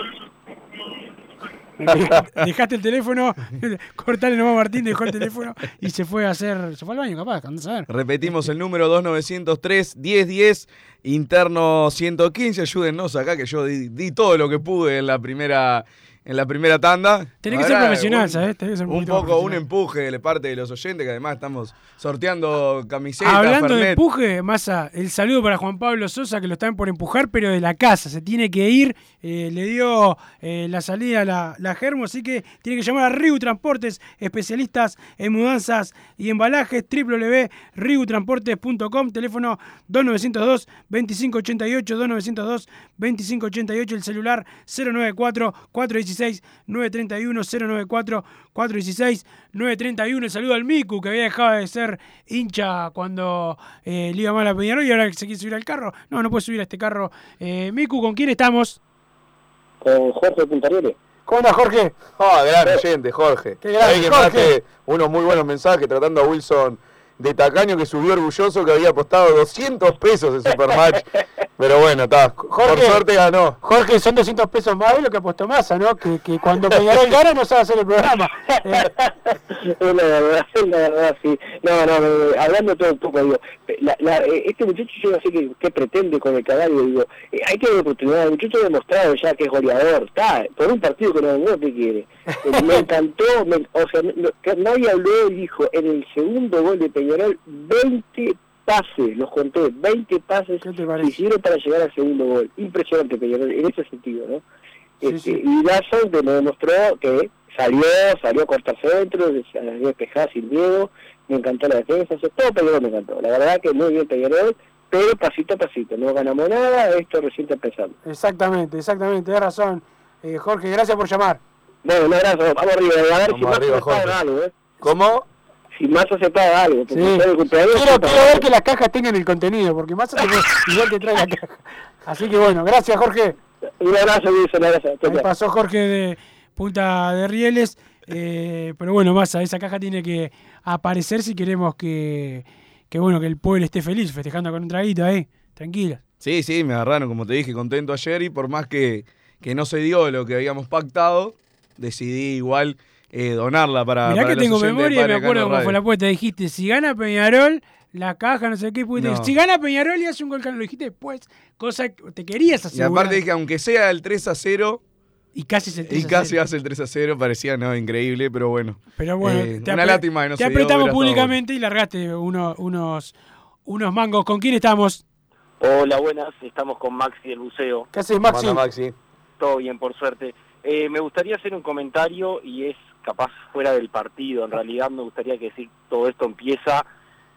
<laughs> Dejaste el teléfono, <laughs> cortale nomás Martín, dejó el teléfono y se fue a hacer, se fue al baño capaz, a ver. Repetimos el número 2903 1010 interno 115, ayúdennos acá que yo di todo lo que pude en la primera en la primera tanda. Tenés que ser profesional, ¿sabes? Tenés que ser un poco un empuje de parte de los oyentes, que además estamos sorteando camisetas. Hablando de empuje, Massa, el saludo para Juan Pablo Sosa, que lo están por empujar, pero de la casa, se tiene que ir. Eh, le dio eh, la salida a la, la Germo, así que tiene que llamar a Riu Transportes, especialistas en mudanzas y embalajes, www.riutransportes.com, teléfono 2902 2588 2902 2588, el celular 094 416 931 094 416 931. El saludo al Miku, que había dejado de ser hincha cuando eh, le iba mal a Peñarol y ahora se quiere subir al carro. No, no puede subir a este carro. Eh, Miku, ¿con quién estamos? Con Jorge Puntarelli. ¿Cómo anda, Jorge? Ah, gran oyente, Jorge. Qué Jorge. unos muy buenos mensajes tratando a Wilson de tacaño que subió orgulloso que había apostado 200 pesos en Supermatch. Pero bueno, está. Por suerte ganó. Jorge, son 200 pesos más de lo que apostó Massa, ¿no? Que, que cuando Peñarol <laughs> gana no sabe hacer el programa. es la verdad, es la verdad, sí. No, no, hablando todo un poco, digo, la, la, este muchacho yo no sé qué, qué pretende con el caballo, digo, eh, hay que dar oportunidad, el muchacho ha demostrado ya que es goleador, está, por un partido que no, no te quiere. <laughs> Me encantó, o sea, nadie habló y dijo, en el segundo gol de Peñarol, 20 pases, los conté, 20 pases hicieron para llegar al segundo gol. Impresionante Peñarol, en ese sentido, ¿no? este, Y Dawson me demostró que salió, salió a cortar centro, salió a despejar sin miedo, me encantó la defensa, todo Peñarol me encantó. La verdad que muy bien Peñarol, pero pasito a pasito, no ganamos nada, esto recién está empezando. Exactamente, exactamente, tienes razón. Eh, Jorge, gracias por llamar. Bueno, un abrazo, vamos arriba, a ver si más arriba, algo, ¿eh? ¿Cómo? si Massa se paga algo. Sí. Quiero, quiero ver que las cajas tengan el contenido, porque Massa igual te trae la caja. Así que bueno, gracias Jorge. Un abrazo, Luis, un abrazo. Ahí pasó Jorge de Punta de Rieles. Eh, pero bueno, Massa, esa caja tiene que aparecer si queremos que, que, bueno, que el pueblo esté feliz, festejando con un traguito ahí, tranquila. Sí, sí, me agarraron, como te dije, contento ayer y por más que, que no se dio lo que habíamos pactado, decidí igual eh, donarla para. Mirá que tengo memoria y me acuerdo cómo fue la apuesta. Dijiste, si gana Peñarol, la caja, no sé qué. Si gana Peñarol y hace un gol lo dijiste después, cosa que te querías hacer. Y aparte dije, aunque sea el 3 a 0. Y casi, el 3 y casi hace el 3 a 0, parecía no increíble, pero bueno. Pero bueno, eh, te una lástima no Te apretamos públicamente y largaste uno, unos, unos mangos. ¿Con quién estamos? Hola, buenas. Estamos con Maxi del Buceo. ¿Qué haces, Maxi? Maxi? Todo bien, por suerte. Eh, me gustaría hacer un comentario y es capaz fuera del partido. En realidad me gustaría que decir todo esto empieza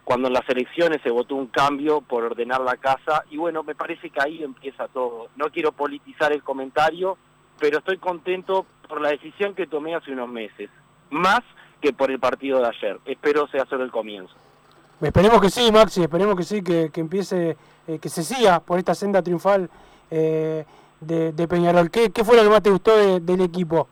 cuando en las elecciones se votó un cambio por ordenar la casa y bueno, me parece que ahí empieza todo. No quiero politizar el comentario, pero estoy contento por la decisión que tomé hace unos meses, más que por el partido de ayer. Espero sea solo el comienzo. Esperemos que sí, Maxi, esperemos que sí, que, empiece, eh, que se siga por esta senda triunfal eh, de, Peñarol. ¿Qué, fue lo que más te gustó del equipo?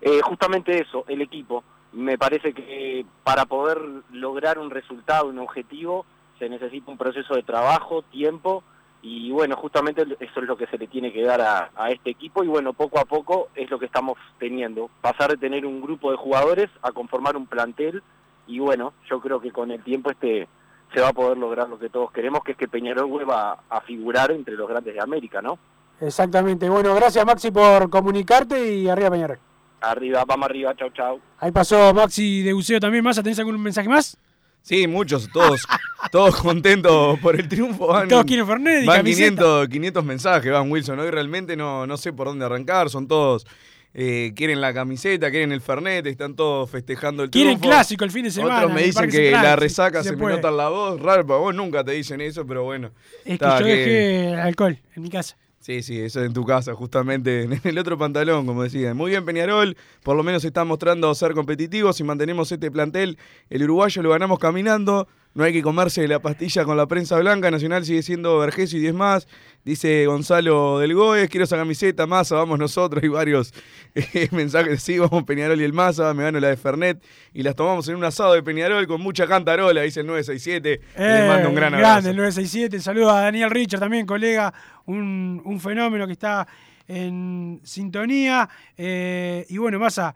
Eh, justamente eso, el equipo. Me parece que para poder lograr un resultado, un objetivo, se necesita un proceso de trabajo, tiempo, y bueno, justamente eso es lo que se le tiene que dar a, a, este equipo y bueno, poco a poco es lo que estamos teniendo, pasar de tener un grupo de jugadores a conformar un plantel y bueno, yo creo que con el tiempo este se va a poder lograr lo que todos queremos, que es que Peñarol vuelva a figurar entre los grandes de América, ¿no? Exactamente. Bueno, gracias Maxi por comunicarte y arriba Peñarol. Arriba, vamos arriba, chau, chau. Ahí pasó Maxi de Buceo también. ¿Más? ¿Tenés algún mensaje más? Sí, muchos, todos, <laughs> todos contentos por el triunfo. Van, todos quieren Fernet Van 500, 500 mensajes, van Wilson. Hoy realmente no, no sé por dónde arrancar, son todos eh, quieren la camiseta, quieren el Fernet, están todos festejando el quieren clásico el fin de semana. Otros me dicen que la resaca se, me nota la voz. Raro, vos nunca te dicen eso, pero bueno. Es que yo dejé alcohol en mi casa. Sí, sí, eso es en tu casa, justamente en el otro pantalón, como decía. Muy bien, Peñarol, por lo menos está mostrando ser competitivos y mantenemos este plantel. El uruguayo lo ganamos caminando. No hay que comerse la pastilla con la prensa blanca. Nacional sigue siendo Vergesio y 10 más. Dice Gonzalo del Goes, quiero esa camiseta, Massa, vamos nosotros. <laughs> Y varios eh, mensajes. Sí, vamos Peñarol y el Massa, me gano la de Fernet. Y las tomamos en un asado de Peñarol con mucha cantarola, dice el 967. le mando un gran abrazo. Grande el 967. Saludos a Daniel Richard también, colega. Un, un fenómeno que está en sintonía. Eh, y bueno, Massa.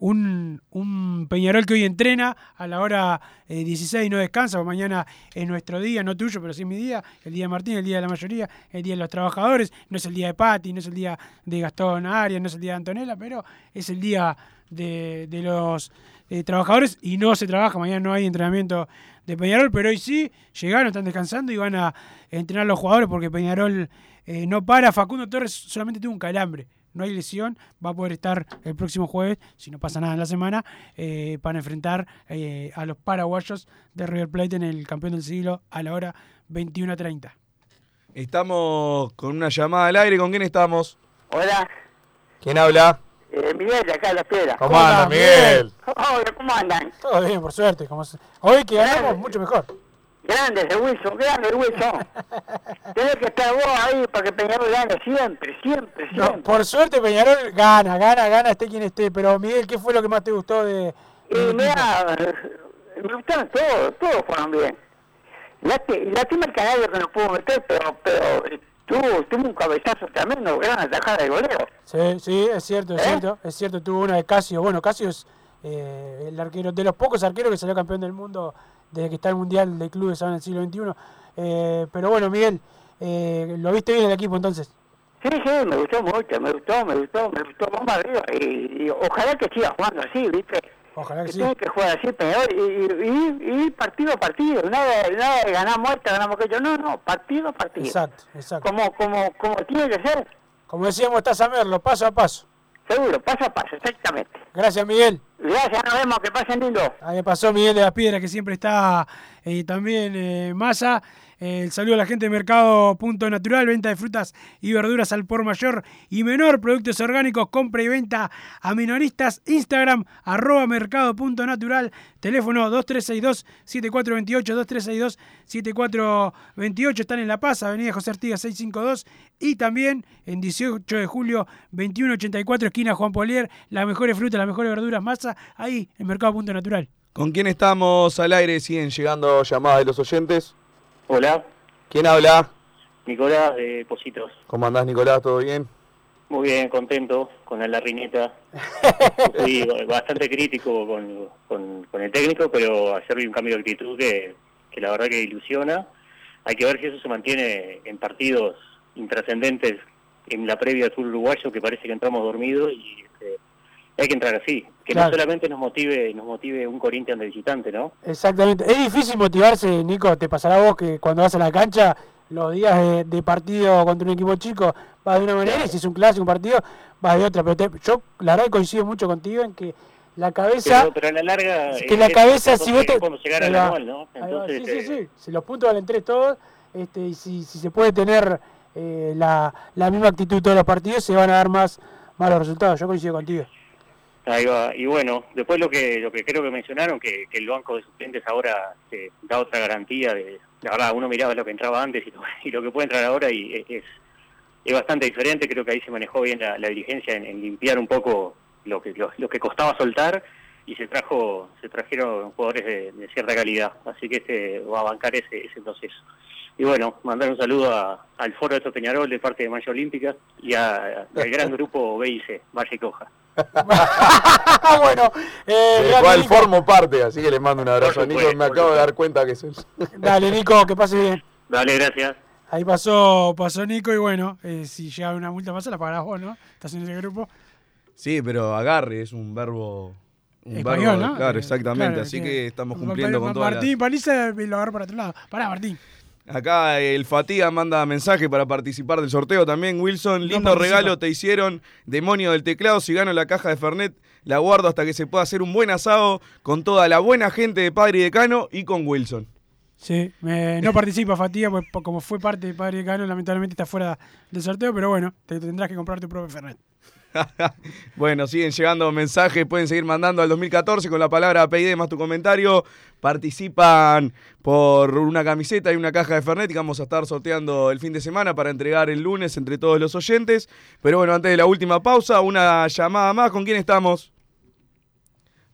Eh, un, Peñarol que hoy entrena a la hora 16 eh, y no descansa, porque mañana es nuestro día, no tuyo, pero sí mi día, el día de Martín, el día de la mayoría, el día de los trabajadores, no es el día de Pati, no es el día de Gastón Arias, no es el día de Antonella, pero es el día de, los eh, trabajadores y no se trabaja, mañana no hay entrenamiento de Peñarol, pero hoy sí, llegaron, están descansando y van a entrenar los jugadores porque Peñarol eh, no para, Facundo Torres solamente tuvo un calambre no hay lesión, va a poder estar el próximo jueves, si no pasa nada en la semana, eh, para enfrentar eh, a los paraguayos de River Plate en el campeón del siglo a la hora 21.30. Estamos con una llamada al aire, ¿con quién estamos? Hola. ¿Quién habla? Eh, Miguel, de acá de la piedra. ¿Cómo, andan, Miguel? Hola, ¿cómo andan? Todo bien, por suerte. Hoy que ganamos, mucho mejor. Grande ese Wilson, grande Wilson. <laughs> Tienes que estar vos ahí para que Peñarol gane siempre, siempre, siempre. por suerte Peñarol gana, gana, gana, esté quien esté. Pero Miguel, ¿qué fue lo que más te gustó de...? Y mira, me gustaron todos, todos fueron bien. Lástima el canario que no pudo meter, pero, pero eh, tuvo, tuvo un cabezazo tremendo, gran atajada de goleo. Sí, sí, es cierto, es ¿Eh? cierto, es cierto, tuvo una de Casio. Bueno, Casio es eh, el arquero, de los pocos arqueros que salió campeón del mundo desde que está el Mundial de Clubes ahora en el siglo XXI. Eh, pero bueno, Miguel, eh, ¿lo viste bien el equipo entonces? Sí, sí, me gustó mucho, me gustó, me gustó, me gustó, vamos arriba. Y, ojalá que siga jugando así, ¿viste? Ojalá que, sí. Tiene que jugar así peor y, partido a partido, nada, nada de ganar muerta, ganamos aquello, no, no, partido a partido. Exacto, exacto. Como, como, como tiene que ser. Como decíamos, estás a verlo, paso a paso. Seguro, paso a paso, exactamente. Gracias, Miguel. Gracias, nos vemos, que pasen lindo. Ahí pasó Miguel de las Piedras, que siempre está eh, también eh, Massa. El saludo a la gente de Mercado Punto Natural, venta de frutas y verduras al por mayor y menor, productos orgánicos, compra y venta a minoristas, Instagram, arroba Mercado Punto Natural, teléfono 2362-7428, 2362-7428, están en La Paz, Avenida José Artigas 652 y también en 18 de julio 2184, esquina Juan Polier, las mejores frutas, las mejores verduras, masa, ahí en Mercado Punto Natural. ¿Con quién estamos al aire? ¿Siguen llegando llamadas de los oyentes? Hola. ¿Quién habla? Nicolás de Positos. ¿Cómo andás, Nicolás? ¿Todo bien? Muy bien, contento con la rineta. Fui <laughs> bastante crítico con, con, el técnico, pero ayer vi un cambio de actitud que, que la verdad que ilusiona. Hay que ver si eso se mantiene en partidos intrascendentes en la previa del sur uruguayo, que parece que entramos dormidos y este, hay que entrar así, que no solamente nos motive nos motive un Corinthians de visitante, ¿no? Exactamente. Es difícil motivarse, Nico, te pasará a vos que cuando vas a la cancha los días de, partido contra un equipo chico vas de una manera y si es un clásico, un partido, vas de otra. Pero yo la verdad coincido mucho contigo en que la cabeza. Pero, a la larga. que la cabeza, si vos te. Podemos llegar al anual, ¿no? Entonces, sí, sí, sí. Si los puntos valen tres todos, este, y si, si se puede tener eh, la, la misma actitud todos los partidos, se van a dar más, más los resultados. Yo coincido contigo. Ahí va. Y bueno, después lo que lo que creo que mencionaron, que, que el banco de suplentes ahora eh, da otra garantía. de La verdad, uno miraba lo que entraba antes y lo, <laughs> y lo que puede entrar ahora y es, es bastante diferente. Creo que ahí se manejó bien la, dirigencia en, limpiar un poco lo que lo, que costaba soltar y se trajo se trajeron jugadores de, cierta calidad. Así que este va a bancar ese, ese proceso. Y bueno, mandar un saludo al Foro de Peñarol de parte de Maya Olímpica y al gran <laughs> grupo BIC, Valle Coja. <laughs> bueno, eh, cual formo parte, así que le mando un abrazo a Nico. Me acabo de dar cuenta que es. <laughs> Dale, Nico, que pase bien. Dale, gracias. Ahí pasó, pasó Nico y bueno, eh, si llega una multa más, la pagarás vos, ¿no? Estás en ese grupo. Sí, pero agarre es un verbo. Un Español, ¿no? Claro, exactamente. así que, estamos cumpliendo con todo. Martín Paliza lo agarró para otro lado. Pará, Martín. Acá el Fatiga manda mensaje para participar del sorteo también. Wilson, lindo regalo te hicieron, demonio del teclado. Si gano la caja de Fernet, la guardo hasta que se pueda hacer un buen asado con toda la buena gente de Padre y Decano y con Wilson. Sí, no participa Fatiga, pues como fue parte de Padre y Decano, lamentablemente está fuera del sorteo, pero bueno, te tendrás que comprar tu propio Fernet. <laughs> bueno, siguen llegando mensajes, pueden seguir mandando al 2014 con la palabra PID más tu comentario. Participan por una camiseta y una caja de Fernet que vamos a estar sorteando el fin de semana para entregar el lunes entre todos los oyentes. Pero bueno, antes de la última pausa, una llamada más. ¿Con quién estamos?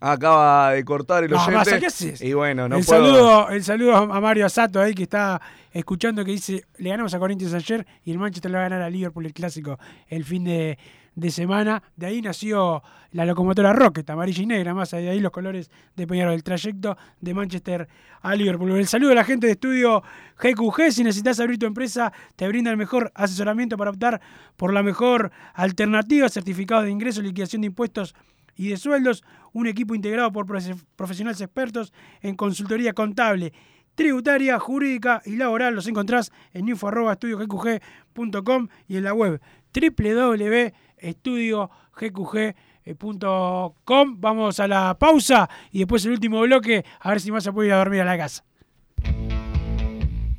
Acaba de cortar el oyente. ¿qué Y bueno, no el Saludo, el saludo a Mario Asato ahí que está escuchando que dice, le ganamos a Corinthians ayer y el Manchester le va a ganar a Liverpool el clásico el fin de de semana. De ahí nació la locomotora Rocket, amarilla y negra, más de ahí los colores de Peñarol, el trayecto de Manchester a Liverpool. El saludo a la gente de estudio GQG. Si necesitas abrir tu empresa, te brinda el mejor asesoramiento para optar por la mejor alternativa, certificado de ingreso, liquidación de impuestos y de sueldos, un equipo integrado por profesionales expertos en consultoría contable, tributaria, jurídica y laboral. Los encontrás en info.estudiogqg.com y en la web www estudiogqg.com. Vamos a la pausa y después el último bloque, a ver si más se puede ir a dormir a la casa.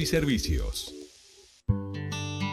y servicios.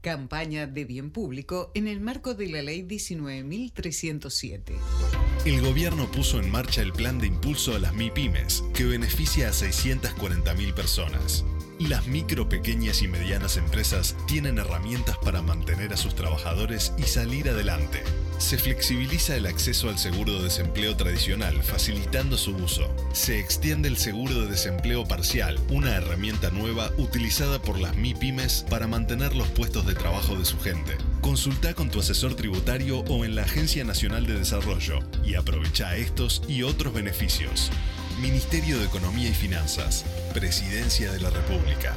Campaña de bien público en el marco de la Ley 19.307. El gobierno puso en marcha el plan de impulso a las MIPIMES, que beneficia a 640.000 personas. Las micro, pequeñas y medianas empresas tienen herramientas para mantener a sus trabajadores y salir adelante. Se flexibiliza el acceso al seguro de desempleo tradicional, facilitando su uso. Se extiende el seguro de desempleo parcial, una herramienta nueva utilizada por las MIPIMES para mantener los puestos de trabajo de su gente. Consulta con tu asesor tributario o en la Agencia Nacional de Desarrollo y aprovecha estos y otros beneficios. Ministerio de Economía y Finanzas, Presidencia de la República.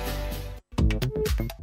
thank you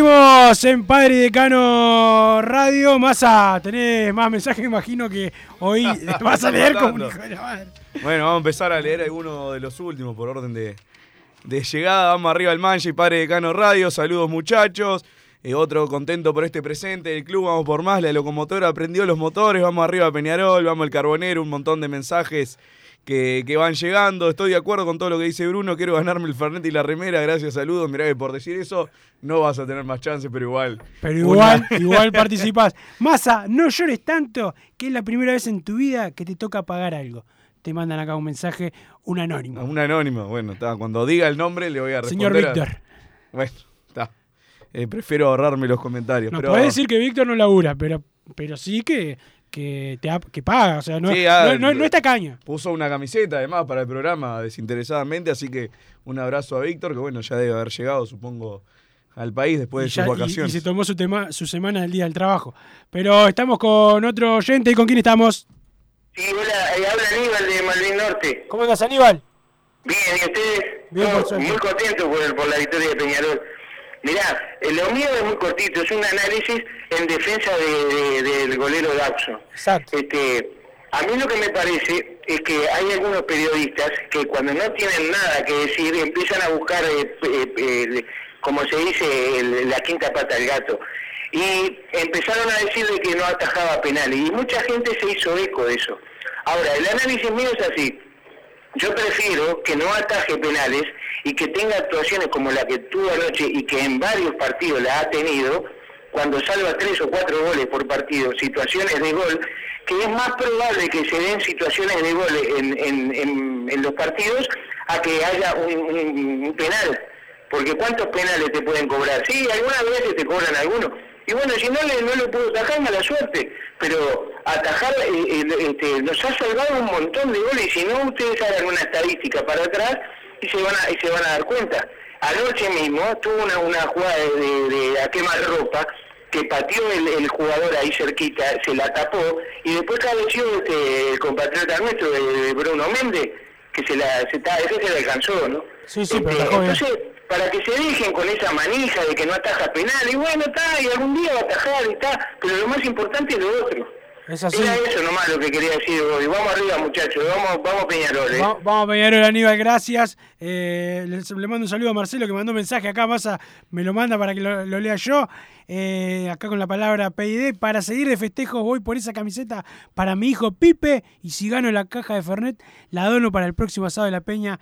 Seguimos en Padre y Decano Radio. Massa, tenés más mensajes, <laughs> imagino que hoy <laughs> vas a leer como un hijo de la madre. Bueno, vamos a empezar a leer algunos de los últimos por orden de, de llegada. Vamos arriba al Mancha y Padre Decano Radio. Saludos muchachos. Eh, otro contento por este presente del club. Vamos por más. La locomotora prendió los motores. Vamos arriba a Peñarol. Vamos al Carbonero. Un montón de mensajes que, que van llegando. Estoy de acuerdo con todo lo que dice Bruno. Quiero ganarme el Fernet y la remera. Gracias, saludos. Mirá que por decir eso no vas a tener más chances, pero igual. Pero igual, igual participás. Massa, no llores tanto, que es la primera vez en tu vida que te toca pagar algo. Te mandan acá un mensaje, un anónimo. Un anónimo. Bueno, está. Cuando diga el nombre le voy a responder. Señor a- Víctor. Bueno, está. Eh, prefiero ahorrarme los comentarios. No pero... podés decir que Víctor no labura, pero, pero sí que, que, te ha- que paga. O sea, no, Sí, ah, no, no- no está caña. Puso una camiseta además para el programa desinteresadamente, así que un abrazo a Víctor, que bueno, ya debe haber llegado, supongo, al país después de Y, sus ya- y- vacaciones. y se tomó su, tema, su semana del día del trabajo. Pero estamos con otro oyente. ¿Y con quién estamos? Sí, hola, eh, habla Aníbal de Malvin Norte. ¿Cómo andas, Aníbal? Bien, ¿y ustedes? Bien, No, muy contento por, por la victoria de Peñarol. Mirá, lo mío es muy cortito, es un análisis en defensa de- de- del golero Dawson. Este, a mí lo que me parece es que hay algunos periodistas que cuando no tienen nada que decir empiezan a buscar, eh, eh, eh, como se dice, el- la quinta pata del gato. Y empezaron a decir de que no atajaba penales. Y mucha gente se hizo eco de eso. Ahora, el análisis mío es así. Yo prefiero que no ataje penales y que tenga actuaciones como la que tuvo anoche y que en varios partidos la ha tenido, cuando salva tres o cuatro goles por partido, situaciones de gol, que es más probable que se den situaciones de gol en, en- los partidos a que haya un penal. Porque ¿cuántos penales te pueden cobrar? Sí, algunas veces te cobran algunos. Y bueno, si no le, no lo puedo atajar, mala suerte. Pero atajar eh, eh, este, nos ha salvado un montón de goles. Y si no, ustedes hagan una estadística para atrás y se van a, y se van a dar cuenta. Anoche mismo tuvo una, una jugada de, de- de a quemar ropa que pateó el, el jugador ahí cerquita, se la tapó y después cabeció este, el compatriota nuestro, de, de Bruno Méndez, que se la, se, ta- ese se la alcanzó, ¿no? Sí, sí, Este, entonces, para que se dejen con esa manija de que no ataja penal, y bueno, está, y algún día va a atajar, y está, pero lo más importante es lo otro. Es así. Era eso nomás lo que quería decir hoy. Vamos arriba, muchachos, vamos, vamos Peñarol, ¿eh? Va- Vamos a Peñarol, Aníbal, gracias. Eh, le mando un saludo a Marcelo que mandó un mensaje acá, Massa me lo manda para que lo, lo lea yo. Eh, acá con la palabra PID. Para seguir de festejos voy por esa camiseta para mi hijo Pipe y si gano la caja de Fernet la dono para el próximo asado de la Peña.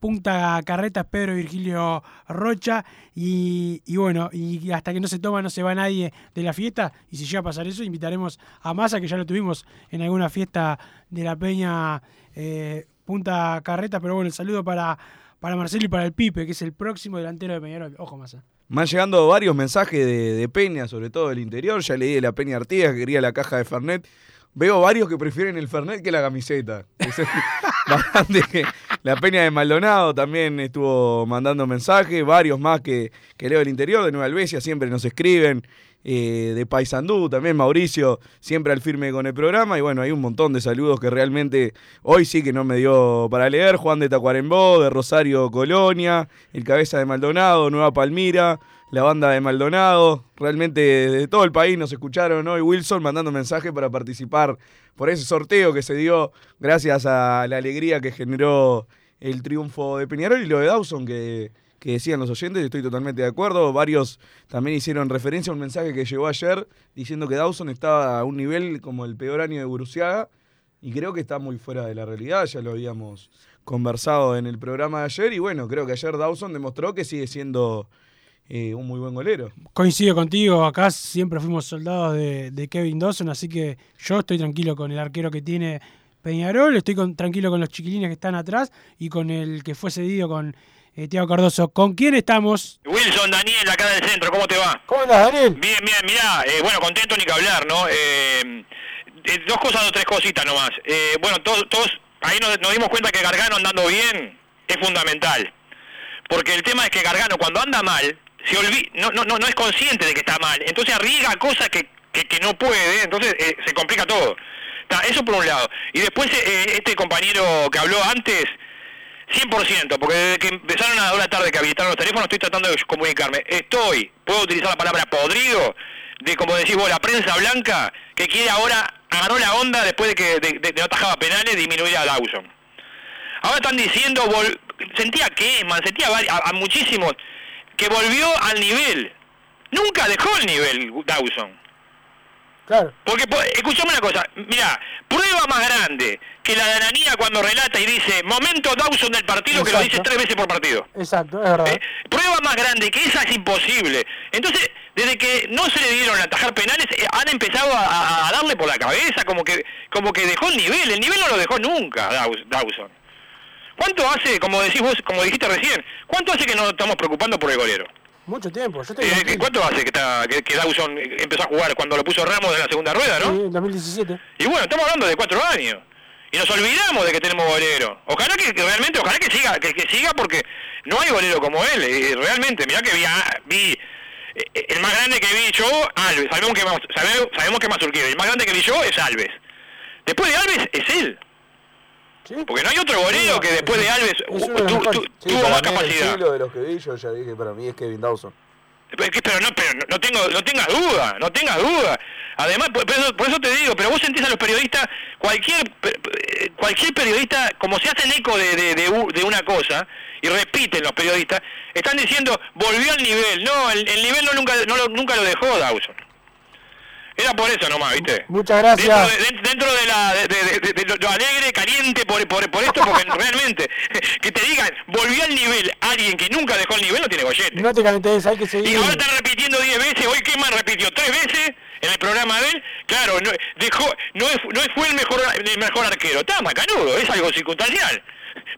Punta Carretas, Pedro Virgilio Rocha. Y, y bueno, y hasta que no se toma no se va nadie de la fiesta. Y si llega a pasar eso, invitaremos a Massa, que ya lo tuvimos en alguna fiesta de la Peña eh, Punta Carretas. Pero bueno, el saludo para, para Marcelo y para el Pipe, que es el próximo delantero de Peñarol. Ojo, Massa. Me han llegando varios mensajes de, de Peña, sobre todo del interior. Ya leí de la Peña Artigas que quería la caja de Fernet. Veo varios que prefieren el Fernet que la camiseta. <laughs> La Peña de Maldonado también estuvo mandando mensajes. Varios más que, que leo del interior. De Nueva Albesia siempre nos escriben. eh, de Paysandú también, Mauricio, siempre al firme con el programa. Y bueno, hay un montón de saludos que realmente hoy sí que no me dio para leer. Juan de Tacuarembó, de Rosario Colonia, el Cabeza de Maldonado, Nueva Palmira, la banda de Maldonado. Realmente de todo el país nos escucharon hoy. Wilson mandando mensajes para participar por ese sorteo que se dio gracias a la alegría que generó el triunfo de Peñarol y lo de Dawson que, que decían los oyentes, estoy totalmente de acuerdo. Varios también hicieron referencia a un mensaje que llegó ayer diciendo que Dawson estaba a un nivel como el peor año de Buruciaga y creo que está muy fuera de la realidad, ya lo habíamos conversado en el programa de ayer y bueno, creo que ayer Dawson demostró que sigue siendo eh, un muy buen golero. Coincido contigo, acá siempre fuimos soldados de, de Kevin Dawson, así que yo estoy tranquilo con el arquero que tiene Peñarol, estoy con- tranquilo con los chiquilines que están atrás y con el que fue cedido con eh, Tiago Cardoso. ¿Con quién estamos? Wilson, Daniel, acá del centro, ¿cómo te va? ¿Cómo andas, Daniel? Bien, bien, mirá, eh, bueno, contento ni que hablar, ¿no? Eh, eh, dos cosas, dos, tres cositas nomás. Eh, bueno, todos, todos ahí nos, nos dimos cuenta que Gargano andando bien es fundamental. Porque el tema es que Gargano cuando anda mal, se olvi- no, no, no, no es consciente de que está mal. Entonces arriesga cosas que, que, no puede, entonces eh, se complica todo. Ta, eso por un lado. Y después eh, este compañero que habló antes, 100%, porque desde que empezaron a la tarde que habilitaron los teléfonos estoy tratando de comunicarme. Estoy, puedo utilizar la palabra podrido, de como decís vos, la prensa blanca, que quiere ahora, agarró la onda después de que de, de- no atajaba penales, disminuir a Dawson. Ahora están diciendo, vol- sentía que man, sentía a muchísimos, que volvió al nivel. Nunca dejó el nivel Dawson. Claro. Porque, po- escuchame una cosa, mira, prueba más grande que la de Ananía cuando relata y dice, momento Dawson del partido, que lo dice tres veces por partido. Exacto, es verdad. Prueba más grande que esa es imposible. Entonces, desde que no se le dieron atajar penales, eh, han empezado a, a- darle por la cabeza, como que como que dejó el nivel. El nivel no lo dejó nunca Daw- Dawson. ¿Cuánto hace, como decís vos, como dijiste recién, cuánto hace que nos estamos preocupando por el golero? Mucho tiempo, yo Eh. ¿Cuánto hace que, está, que, que Dawson empezó a jugar cuando lo puso Ramos en la segunda rueda, no? Sí, en 2017. Y bueno, estamos hablando de cuatro años. Y nos olvidamos de que tenemos golero. Ojalá que, que realmente, ojalá que siga, que, que siga porque no hay golero como él. eh, realmente, mirá que vi, a- vi eh, el más grande que vi yo, Alves. Sabemos que, sabemos, sabemos que Mazurquero. El más grande que vi yo es Alves. Después de Alves es él. Porque no hay otro golero que después de Alves tu- tu- tuvo más el capacidad. estilo de los que vi, yo ya dije, para mí es Kevin Dawson. Pero no, pero no, tengo, no tengas duda, no tengas duda. Además, por, eso, por, eso, te digo, pero vos sentís a los periodistas, cualquier cualquier periodista, como se hacen eco de, de, de, una cosa, y repiten los periodistas, están diciendo, volvió al nivel. No, el, el nivel no nunca, no, nunca lo dejó Dawson. Era por eso nomás, ¿viste? Muchas gracias. Dentro de, la, de, lo alegre, caliente por, por, por esto, porque <laughs> realmente, que te digan, volvió al nivel alguien que nunca dejó el nivel, no tiene gollete. No te calentes, hay que seguir. Y ahora están repitiendo 10 veces, hoy más repitió, tres veces en el programa de él, claro, no, dejó, no, no fue el mejor, el mejor arquero, está macanudo, es algo circunstancial.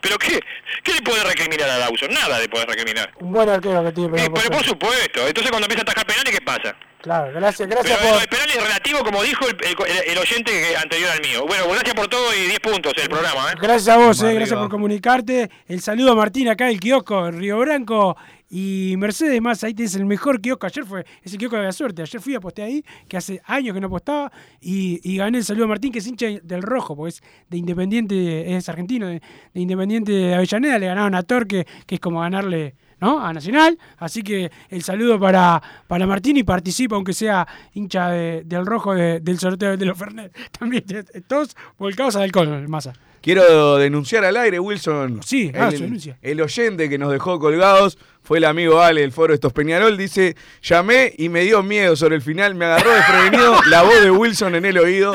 ¿Pero qué? ¿Qué le puede recriminar a Dawson? Nada le puede recriminar. Un buen arquero que tiene. pero por supuesto. Entonces cuando empieza a atacar penales, ¿qué pasa? Claro, gracias, gracias Pero por... el es relativo, como dijo el, oyente oyente anterior al mío. Bueno, gracias por todo y 10 puntos el programa. ¿eh? Gracias a vos, eh, gracias por comunicarte. El saludo a Martín acá del kiosco en Río Branco. Y Mercedes más, ahí tienes el mejor kiosco. Ayer fue ese kiosco de la suerte. Ayer fui a aposté ahí, que hace años que no apostaba. Y, y, gané el saludo a Martín, que es hincha del rojo, porque es de Independiente, es argentino, de, Independiente de Avellaneda. Le ganaron a Torque, que es como ganarle ¿no? a Nacional. Así que el saludo para, para Martín y participa, aunque sea hincha del rojo del sorteo de los Fernet. <laughs> También todos volcados al alcohol, masa. Quiero denunciar al aire, Wilson. Sí, ah, el, el oyente que nos dejó colgados fue el amigo Ale del foro Estos Peñarol. Dice: Llamé y me dio miedo sobre el final. Me agarró desprevenido la voz de Wilson en el oído.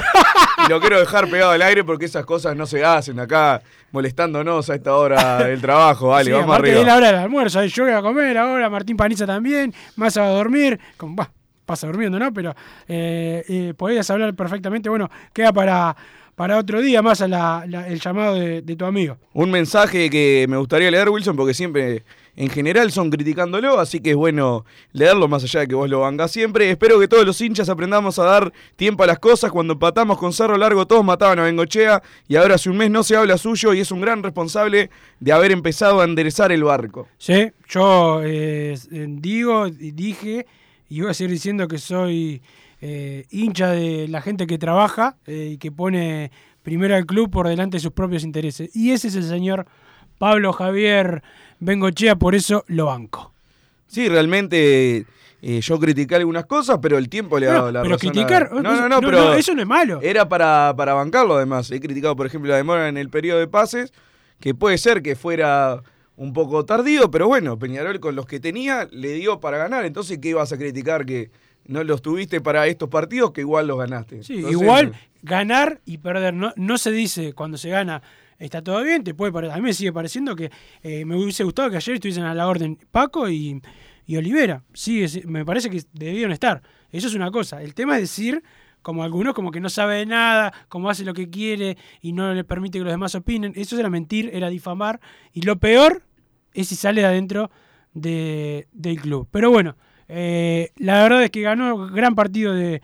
Y lo quiero dejar pegado al aire porque esas cosas no se hacen acá molestándonos a esta hora del trabajo. Ale, vamos arriba. Es la hora del almuerzo. Yo voy a comer ahora. Martín Paniza también. Más va a dormir. Con, pasa durmiendo, ¿no? Pero eh, eh, podrías hablar perfectamente. Bueno, queda para para otro día más a el llamado de, tu amigo. Un mensaje que me gustaría leer, Wilson, porque siempre en general son criticándolo, así que es bueno leerlo más allá de que vos lo vangas siempre. Espero que todos los hinchas aprendamos a dar tiempo a las cosas. Cuando empatamos con Cerro Largo todos mataban a Bengochea y ahora hace un mes no se habla suyo y es un gran responsable de haber empezado a enderezar el barco. Sí, yo eh, digo, dije y voy a seguir diciendo que soy eh, hincha de la gente que trabaja eh, y que pone primero al club por delante de sus propios intereses. Y ese es el señor Pablo Javier Bengochea, por eso lo banco. Sí, realmente eh, yo critiqué algunas cosas, pero el tiempo le ha dado la pero criticar, no, no, no, pero eso no es malo. Era para, para bancarlo además. He criticado, por ejemplo, la demora en el periodo de pases, que puede ser que fuera un poco tardío, pero bueno, Peñarol con los que tenía le dio para ganar. Entonces, ¿qué ibas a criticar que no los tuviste para estos partidos que igual los ganaste. Sí, igual ganar y perder. No, no se dice cuando se gana está todo bien, te puede A mí me sigue pareciendo que eh, me hubiese gustado que ayer estuviesen a la orden Paco y, Olivera. Sí, me parece que debieron estar. Eso es una cosa. El tema es decir, como algunos, como que no sabe nada, como hace lo que quiere y no le permite que los demás opinen. Eso era mentir, era difamar. Y lo peor es si sale de adentro de, del club. Pero bueno. Eh, la verdad es que ganó gran partido de,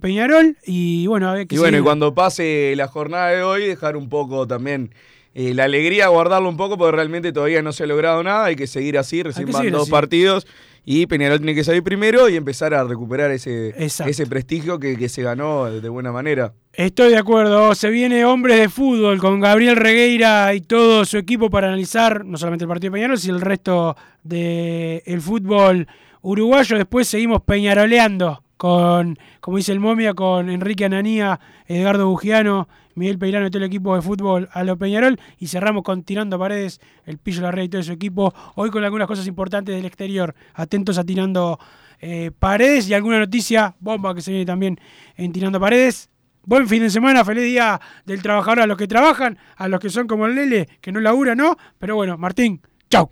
Peñarol y bueno, a ver qué Y bueno, y cuando pase la jornada de hoy, dejar un poco también eh, la alegría, guardarlo un poco, porque realmente todavía no se ha logrado nada, hay que seguir así, recién van dos partidos y Peñarol tiene que salir primero y empezar a recuperar ese, ese prestigio que, que, se ganó de buena manera. Estoy de acuerdo, se viene Hombres de Fútbol con Gabriel Regueira y todo su equipo para analizar no solamente el partido de Peñarol, sino el resto del el fútbol uruguayo. Después seguimos peñaroleando con, como dice el momia, con Enrique Ananía, Edgardo Bugiano, Miguel Peirano y todo el equipo de fútbol a lo Peñarol. Y cerramos con Tirando Paredes, el Pillo La Rey y todo su equipo. Hoy con algunas cosas importantes del exterior. Atentos a Tirando eh, Paredes y alguna noticia bomba que se viene también en Tirando Paredes. Buen fin de semana, feliz día del trabajador a los que trabajan, a los que son como el Lele, que no labura, ¿no? Pero bueno, Martín, chau.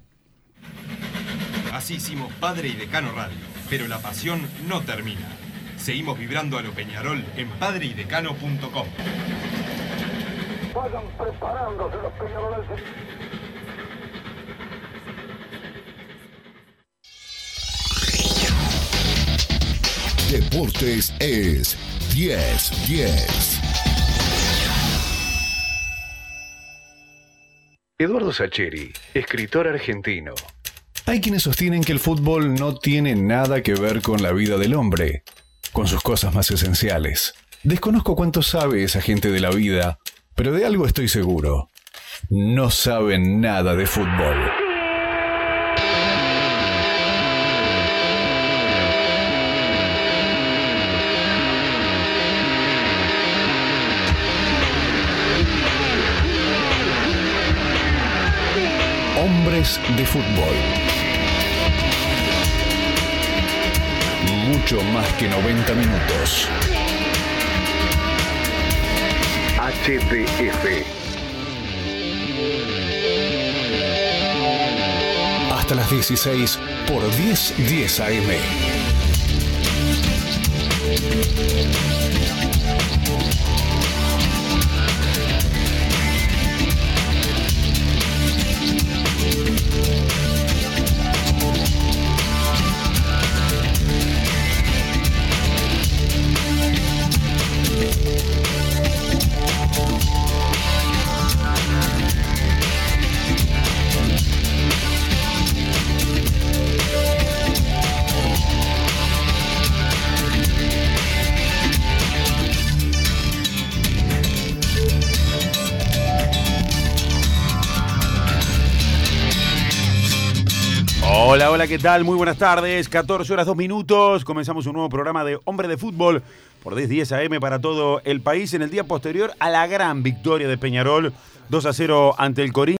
Así hicimos Padre y Decano Radio, pero la pasión no termina. Seguimos vibrando a lo Peñarol en padreidecano.com. Vayan preparándose los Peñaroles. Deportes es 10-10. Eduardo Sacheri, escritor argentino hay quienes sostienen que el fútbol no tiene nada que ver con la vida del hombre, con sus cosas más esenciales. Desconozco cuánto sabe esa gente de la vida, pero de algo estoy seguro. No saben nada de fútbol. Hombres de fútbol. Mucho más que 90 minutos. HDF. Hasta las 16 por 10 10 AM. Hola, hola, ¿qué tal? Muy buenas tardes. 14 horas 2 minutos. Comenzamos un nuevo programa de Hombre de Fútbol por 10 10 AM para todo el país en el día posterior a la gran victoria de Peñarol 2 a 0 ante el Corín.